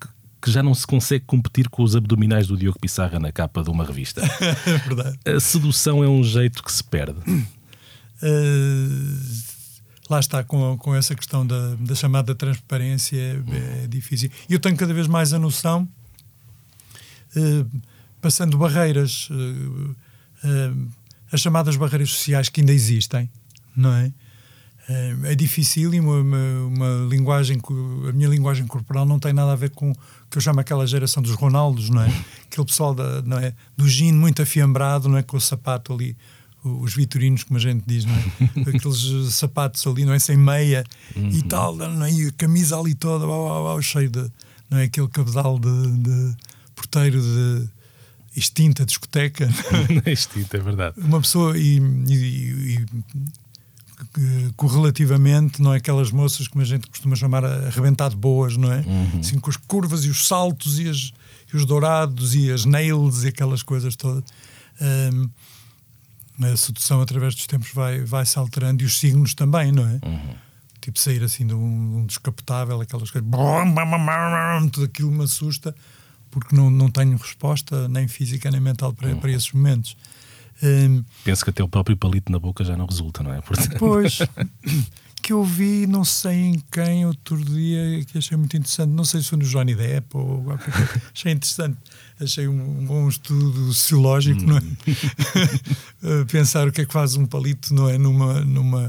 que já não se consegue competir com os abdominais do Diogo Pissarra na capa de uma revista. é verdade. A sedução é um jeito que se perde. Uh, lá está, com, com essa questão da, da chamada transparência, é, é, difícil. E eu tenho cada vez mais a noção, uh, passando barreiras, uh, as chamadas barreiras sociais que ainda existem, não é? é difícil e uma, uma, uma, linguagem, a minha linguagem corporal não tem nada a ver com que eu chamo aquela geração dos Ronaldos, não é? Aquele pessoal da, não é? do gin muito afiambrado, não é? Com o sapato ali, os vitorinos, como a gente diz, não é? Aqueles sapatos ali, não é? Sem meia uhum. e tal, não é? E a camisa ali toda, uau, uau, uau, cheio de, não é? Aquele cabedal de, de porteiro de extinta discoteca. extinta, é verdade. Uma pessoa e, e, e correlativamente, não é aquelas moças como a gente costuma chamar arrebentado boas, não é? Uhum. Assim, com as curvas e os saltos e, as, e, os dourados e as nails e aquelas coisas todas. Um, a sedução através dos tempos vai, vai se alterando e os signos também, não é? Uhum. Tipo sair assim de um, um descapotável, aquelas coisas, tudo aquilo me assusta porque não, não tenho resposta nem física nem mental para, uhum. para esses momentos. Um, Penso que até o próprio palito na boca já não resulta, não é? Portanto... Pois, que eu vi, não sei em quem, outro dia, que achei muito interessante, não sei se foi no Johnny Depp ou qualquer coisa, achei interessante, achei um, um bom estudo sociológico, não é? Hum. Pensar o que é que faz um palito, não é? Numa, numa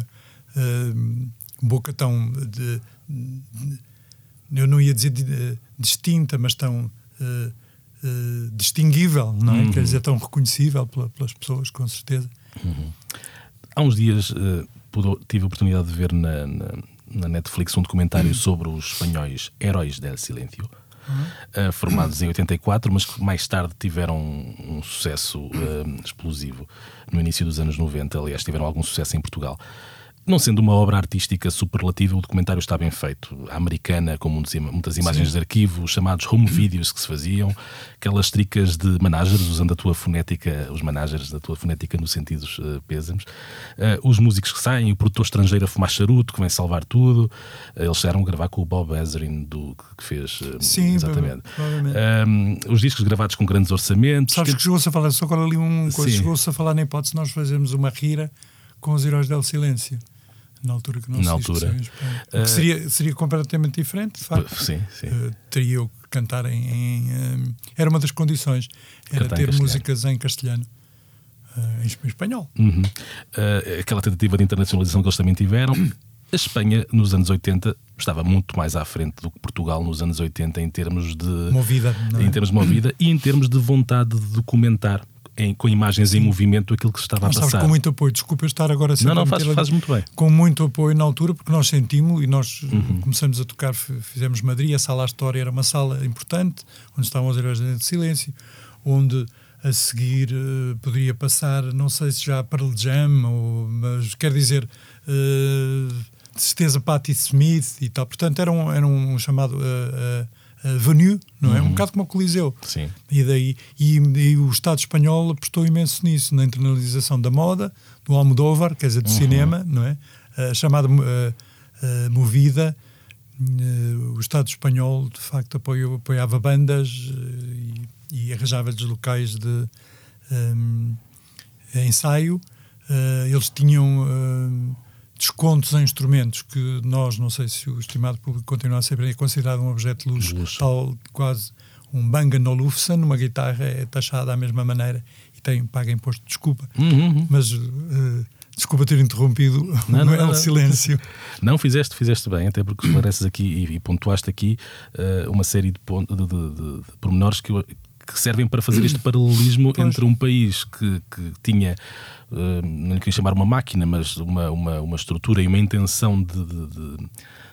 uh, boca tão. De, de, eu não ia dizer de, distinta, mas tão. Uh, uh, distinguível, não é? Uhum. Quer dizer, tão reconhecível pela, pelas pessoas, com certeza. Uhum. Há uns dias tive a oportunidade de ver na, na, na Netflix um documentário sobre os espanhóis Heróis del Silêncio. Uhum. Uh, formados em 84, mas que mais tarde tiveram um, um sucesso uh, explosivo no início dos anos 90. Aliás, tiveram algum sucesso em Portugal. Não sendo uma obra artística superlativa, o documentário está bem feito. A americana, com muitas imagens Sim. de arquivo, chamados home videos que se faziam, aquelas tricas de managers, usando a tua fonética, os managers da tua fonética no sentidos uh, uh, os músicos que saem, o produtor estrangeiro a fumar charuto, que vem salvar tudo. Uh, eles chegaram a gravar com o Bob Ezrin, do, que fez. Uh, Sim, exatamente. Um, os discos gravados com grandes orçamentos. Sabes que, que chegou-se a falar, só agora ali um coisa, chegou-se a falar na hipótese nós fazemos uma rira com os Heróis del Silêncio na altura que não na altura. Uh, seria, seria completamente diferente, de facto. Sim, sim. Uh, teria eu que cantar em. em um, era uma das condições, era cantar ter em músicas em castelhano. Uh, em espanhol. Uhum. aquela tentativa de internacionalização que eles também tiveram. A Espanha, nos anos 80, estava muito mais à frente do que Portugal nos anos 80 em termos de movida, é? em termos de movida e em termos de vontade de documentar em, com imagens em movimento aquilo que se estava a passar. com muito apoio. Desculpa eu estar agora Não, não, faz, faz muito bem. Com muito apoio na altura, porque nós sentimos e nós uhum. começamos a tocar, fizemos Madrid, a sala História era uma sala importante, onde estavam os heróis de silêncio, onde a seguir uh, poderia passar, não sei se já para Jam, ou, mas quer dizer, uh, de certeza Patti Smith e tal. Portanto, era um, era um chamado. Uh, venue, não é? Uhum. Um bocado como o Coliseu. Sim. E daí e, e, o Estado espanhol apostou imenso nisso, na internalização da moda, do Almodóvar, quer dizer, do uhum. cinema, não é? Uh, chamada uh, uh, Movida. o Estado espanhol, de facto, apoiou, apoiava bandas e, e arranjava-lhes locais de um, ensaio. eles tinham descontos em instrumentos que nós, não sei se o estimado público continua a ser é considerado um objeto de luxo, luxo. tal quase um Bang Olufsen, uma guitarra é taxada da mesma maneira e tem, paga imposto, desculpa, uhum, uhum. mas uh, desculpa ter interrompido não, o não, não, silêncio. Não, fizeste, fizeste bem, até porque esclareces aqui e, e pontuaste aqui uh, uma série de, de, de, de, de pormenores que, que servem para fazer este paralelismo pois. entre um país que, que tinha eh, não lhe queria chamar uma máquina, mas uma, uma, uma estrutura e uma intenção de, de, de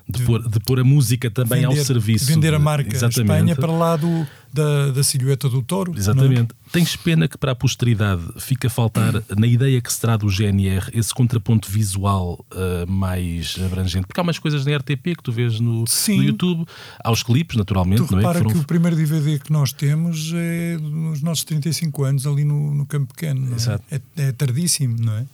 de, de, pôr, de pôr a música também vender, ao serviço. Vender a marca exatamente. Espanha para lá do, da, da silhueta do touro. É? Exatamente. É? Tens pena que para a posteridade fica a faltar, na ideia que será do GNR, esse contraponto visual uh, mais abrangente. Porque há umas coisas na RTP que tu vês no, no YouTube, há os clipes, naturalmente. Tu não é? repara que, foram... que o primeiro DVD que nós temos é nos nossos 35 anos ali no, no Campo Pequeno. É? Exato. É, é tardíssimo, não é?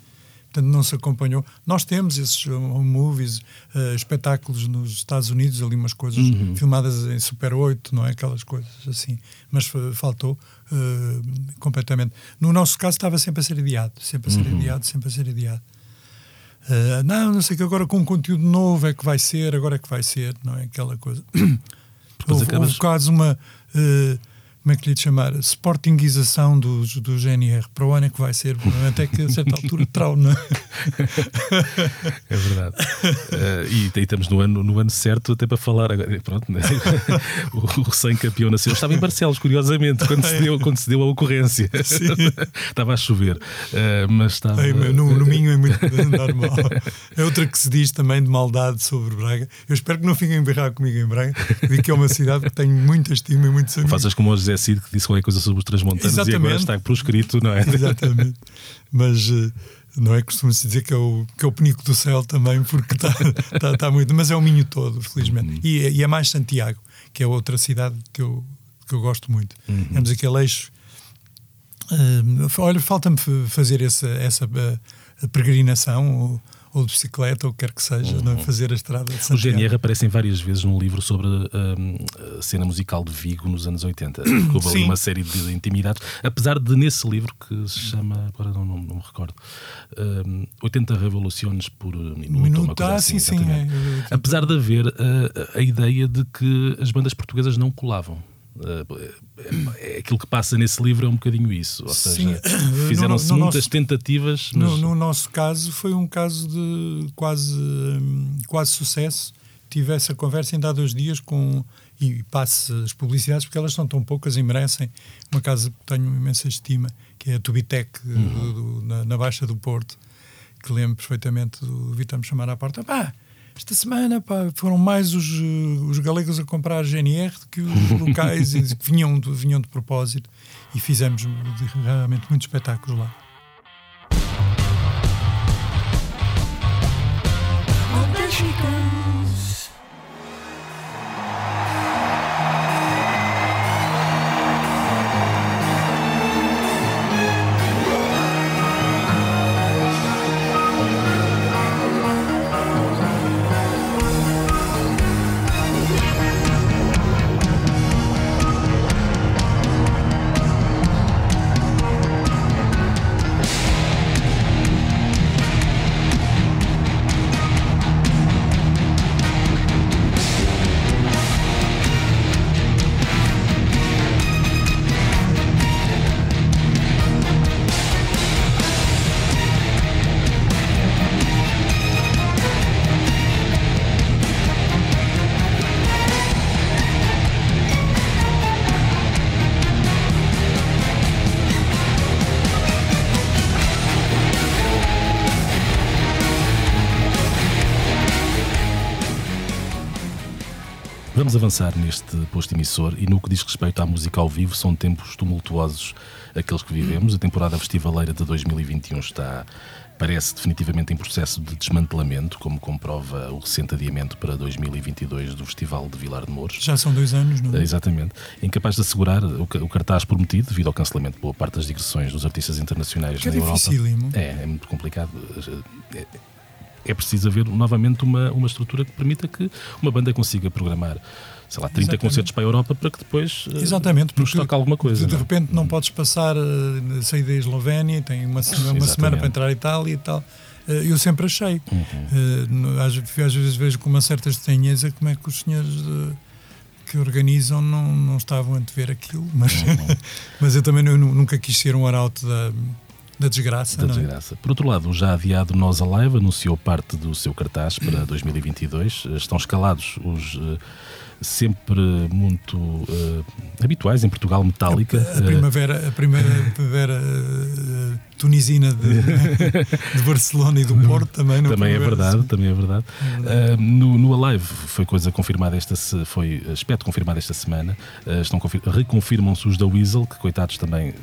Portanto não se acompanhou. Nós temos esses home movies, uh, espetáculos nos Estados Unidos, ali umas coisas uhum. filmadas em Super 8, não é? Aquelas coisas assim. Mas faltou uh, completamente. No nosso caso estava sempre a ser adiado, sempre a ser uhum. adiado, sempre a ser adiado. Uh, não, não sei que agora com um conteúdo novo é que vai ser, agora é que vai ser, não é? Aquela coisa. houve, acabas... houve quase uma. Uh, como é que lhe chamar? Sportingização do, do GNR. Para o ano é que vai ser, até que a certa altura trauma. É verdade. Uh, e, e, estamos no ano, no ano certo até para falar. Agora, pronto, né? o, o recém-campeão nasceu. Estava em Barcelos, curiosamente, quando se deu, quando se deu a ocorrência. Estava a chover. Uh, mas estava. No, no Minho é muito normal. É outra que se diz também de maldade sobre Braga. Eu espero que não fiquem a berrar comigo em Braga. Vi que é uma cidade que tenho muita estima e muitos amigos. Faças como hoje José Cid que disse qualquer coisa sobre os Transmontanos Exatamente. e agora está proscrito, não é? Exatamente. Mas eh, não é? Costuma-se dizer que é, o, que é o penico do céu também, porque está tá, tá muito. Mas é o Minho todo, felizmente. Uhum. E, e, é mais Santiago, que é outra cidade que eu, que eu gosto muito. Uhum. Temos aquele eixo Uh, olha, falta-me fazer essa, essa uh, peregrinação ou, ou, de bicicleta, ou quer que seja, uhum. fazer a estrada de Santiago. O GNR aparecem várias vezes num livro sobre uh, a cena musical de Vigo nos anos 80. Houve ali uma série de intimidades, apesar de nesse livro que se chama, agora não, não, não me recordo, 80 revoluções por minuto, minuto ah, assim. Sim, sim, é, apesar de haver a ideia de que as bandas portuguesas não colavam. É, aquilo que passa nesse livro é um bocadinho isso. Ou seja, fizeram-se muitas nosso, tentativas. Mas... No, no, nosso caso, foi um caso de quase, quase sucesso. Tive essa conversa ainda há dois dias com. E passe as publicidades, porque elas são tão poucas e merecem. Uma casa que tenho imensa estima, que é a Tubitec, uhum. do, do, na, na, Baixa do Porto, que lembro perfeitamente do Vitor me chamar à porta. Pá, esta semana pá, foram mais os, eh, os galegos a comprar a GNR do que os locais que vinham de, vinham de propósito e fizemos realmente muitos espetáculos lá. Vamos avançar neste posto emissor e no que diz respeito à música ao vivo, são tempos tumultuosos aqueles que vivemos. A temporada festivaleira de 2021 está, parece definitivamente em processo de desmantelamento, como comprova o recente adiamento para 2022 do Festival de Vilar de Mouros. Já são dois anos, não é? Exatamente. Incapaz de assegurar o cartaz prometido devido ao cancelamento de boa parte das digressões dos artistas internacionais que na é Europa. É, é muito complicado. É, é preciso haver novamente uma, uma estrutura que permita que uma banda consiga programar sei lá, 30 Exatamente. concertos para a Europa para que depois eh, Exatamente, nos toque alguma coisa. De, de repente não, podes passar, uh, sair da Eslovénia, tem uma, uma semana para entrar em Itália e tal. Uh, eu sempre achei. Uhum. Uh, às, às, vezes vejo com uma certa estranheza como é que os senhores que organizam não, não estavam a ver aquilo, mas, uhum. mas eu também nunca quis ser um arauto da, da desgraça. Da é? desgraça. Por outro lado, o já adiado Nós Alive anunciou parte do seu cartaz para 2022. Estão escalados os uh, sempre muito uh, habituais em Portugal, Metallica. A, a primavera, a primavera tunisina de, de, Barcelona e do Porto também. Também é verdade, também é verdade. É verdade. Uh, no, no Alive foi coisa confirmada esta foi aspecto confirmado esta semana. Uh, estão reconfirmam-se os da Weasel, que coitados também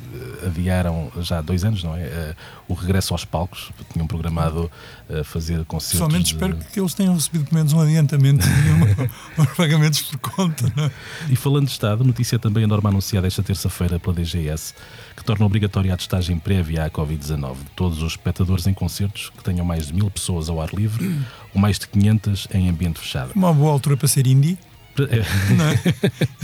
adiaram já há dois anos, não é? o regresso aos palcos. Tinham programado fazer concertos. Somente de... espero que eles tenham recebido pelo menos um adiantamento de pagamentos por conta. Não é? E falando de Estado, notícia também a norma anunciada esta terça-feira pela DGS, que torna obrigatória a testagem prévia à Covid-19 de todos os espectadores em concertos que tenham mais de mil pessoas ao ar livre ou mais de 500 em ambiente fechado. Uma boa altura para ser indie. É?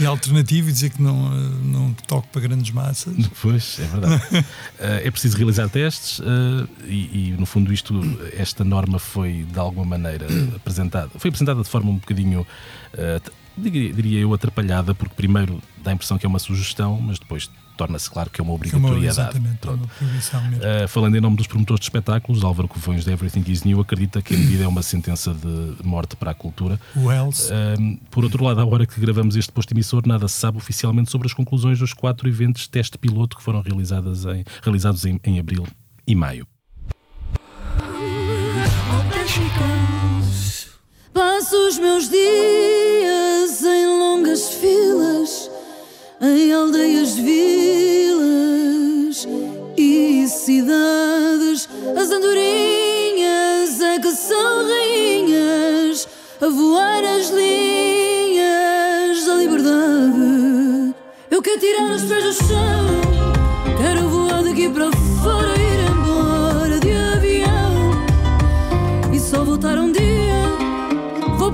E alternativo e dizer que não, não toco para grandes massas. Pois, é verdade. Eh, é preciso realizar testes eh, e, e, no fundo, isto, esta norma foi de alguma maneira apresentada. Foi apresentada de forma um bocadinho eh, diria eu, atrapalhada, porque primeiro dá a impressão que é uma sugestão, mas depois torna-se claro que é uma obrigatoriedade. Que é uma, uh, falando em nome dos promotores de espetáculos, Álvaro Covões de Everything is New acredita que a medida é uma sentença de morte para a cultura. Wells. Uh, por outro lado, à hora que gravamos este posto emissor, nada se sabe oficialmente sobre as conclusões dos quatro eventos teste piloto que foram realizadas em, realizados em, em abril e maio. Passo os meus dias em longas filas, em aldeias, vilas e cidades. As andorinhas é que são rainhas, a voar as linhas da liberdade. Eu quero tirar os pés do chão, quero voar. consegui para fora ir embora de avião e só voltar um dia.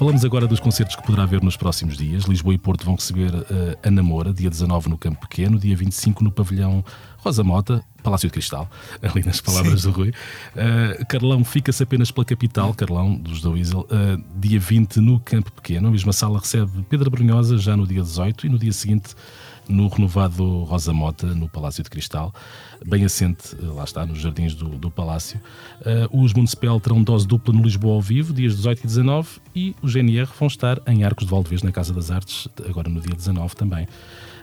Falamos agora dos concertos que poderá haver nos próximos dias. Lisboa e Porto vão receber uh, a Namora, dia 19 no Campo Pequeno, dia 25 no Pavilhão Rosa Mota, Palácio de Cristal, ali nas palavras Sim. do Rui. Uh, Carlão fica-se apenas pela capital, Carlão dos da Weasel, uh, dia 20 no Campo Pequeno. A mesma sala recebe Pedro Brunhosa já no dia 18 e no dia seguinte no renovado Rosa Mota, no Palácio de Cristal, bem assente, lá está, nos jardins do, do Palácio. Uh, os Municipal terão dose dupla no Lisboa ao vivo, dias 18 e 19, e os GNR vão estar em Arcos de Valdevez, na Casa das Artes, agora no dia 19 também.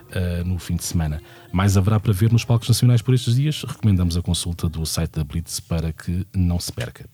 Uh, no fim de semana. Mais haverá para ver nos palcos nacionais por estes dias. Recomendamos a consulta do site da Blitz para que não se perca.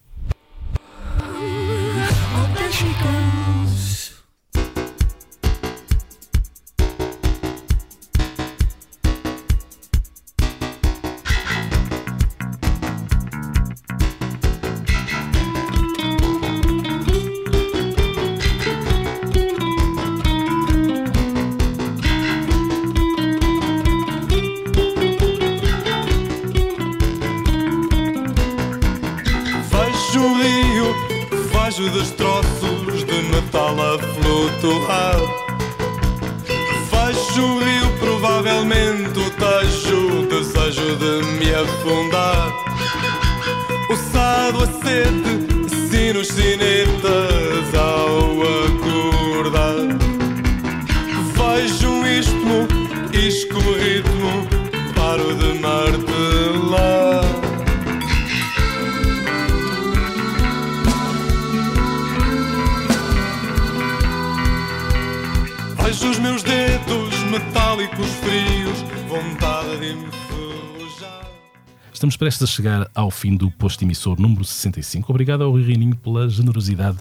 Vejo um istmo, isco ritmo, paro de martelar. Vejo os meus dedos metálicos frios, vontade de me enferrujar. Estamos prestes a chegar ao fim do posto emissor número 65. Obrigado ao Rui Reininho pela generosidade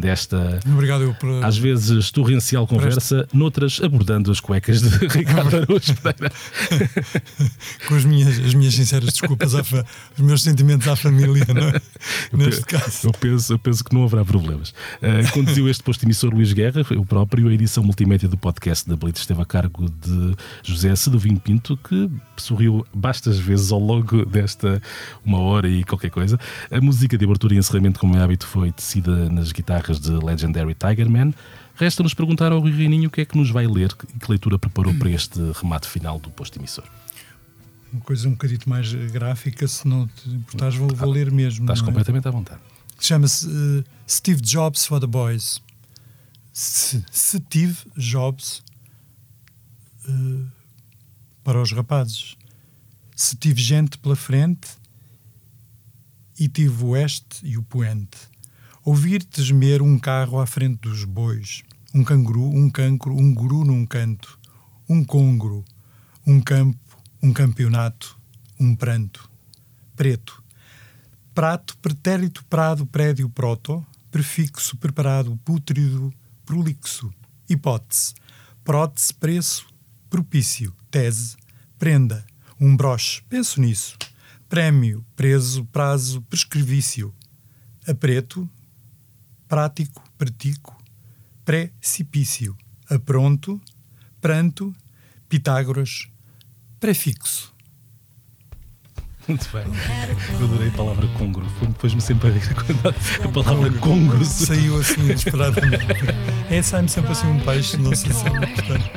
desta, Obrigado por. às vezes, torrencial conversa, noutras abordando as cuecas de Ricardo Araújo Pereira. com as minhas, as minhas sinceras desculpas, à fa- os meus sentimentos à família, não é? neste caso. Eu penso, eu penso que não haverá problemas. Uh, conduziu este posto emissor Luís Guerra, o próprio, a edição multimédia do podcast da Blitz esteve a cargo de José Sedovino Pinto, que sorriu bastas vezes ao longo desta uma hora e qualquer coisa. A música de abertura e encerramento, como é hábito, foi tecida nas guitarras de Legendary Tigerman. Resta-nos perguntar ao Rui Reininho o que é que nos vai ler e que leitura preparou para este remate final do posto emissor. Uma coisa um bocadito mais gráfica, se não te importares, vou, vou ler mesmo. Estás é? completamente à vontade. Chama-se eh, Steve Jobs for the Boys. Se- Steve Jobs eh, para os rapazes. Se tive gente pela frente e tive o este e o poente. Ouvir-te gemer um carro à frente dos bois. Um canguru, um cancro, um guru num canto. Um congro, um campo, um campeonato, um pranto. Preto. Prato, pretérito, prado, prédio, proto, prefixo, preparado, pútrido, prolixo, hipótese, prótese, preço, propício, tese, prenda, um broche, penso nisso, prémio, preso, prazo, prescrevício, apreto, prático, pratico, precipício, apronto, pranto, Pitágoras, prefixo. Muito bem. Eu adorei a palavra congro. Pôs-me sempre a rir quando a palavra congro Saiu assim inesperadamente. É, sai-me sempre assim um peixe, não sei se é importante.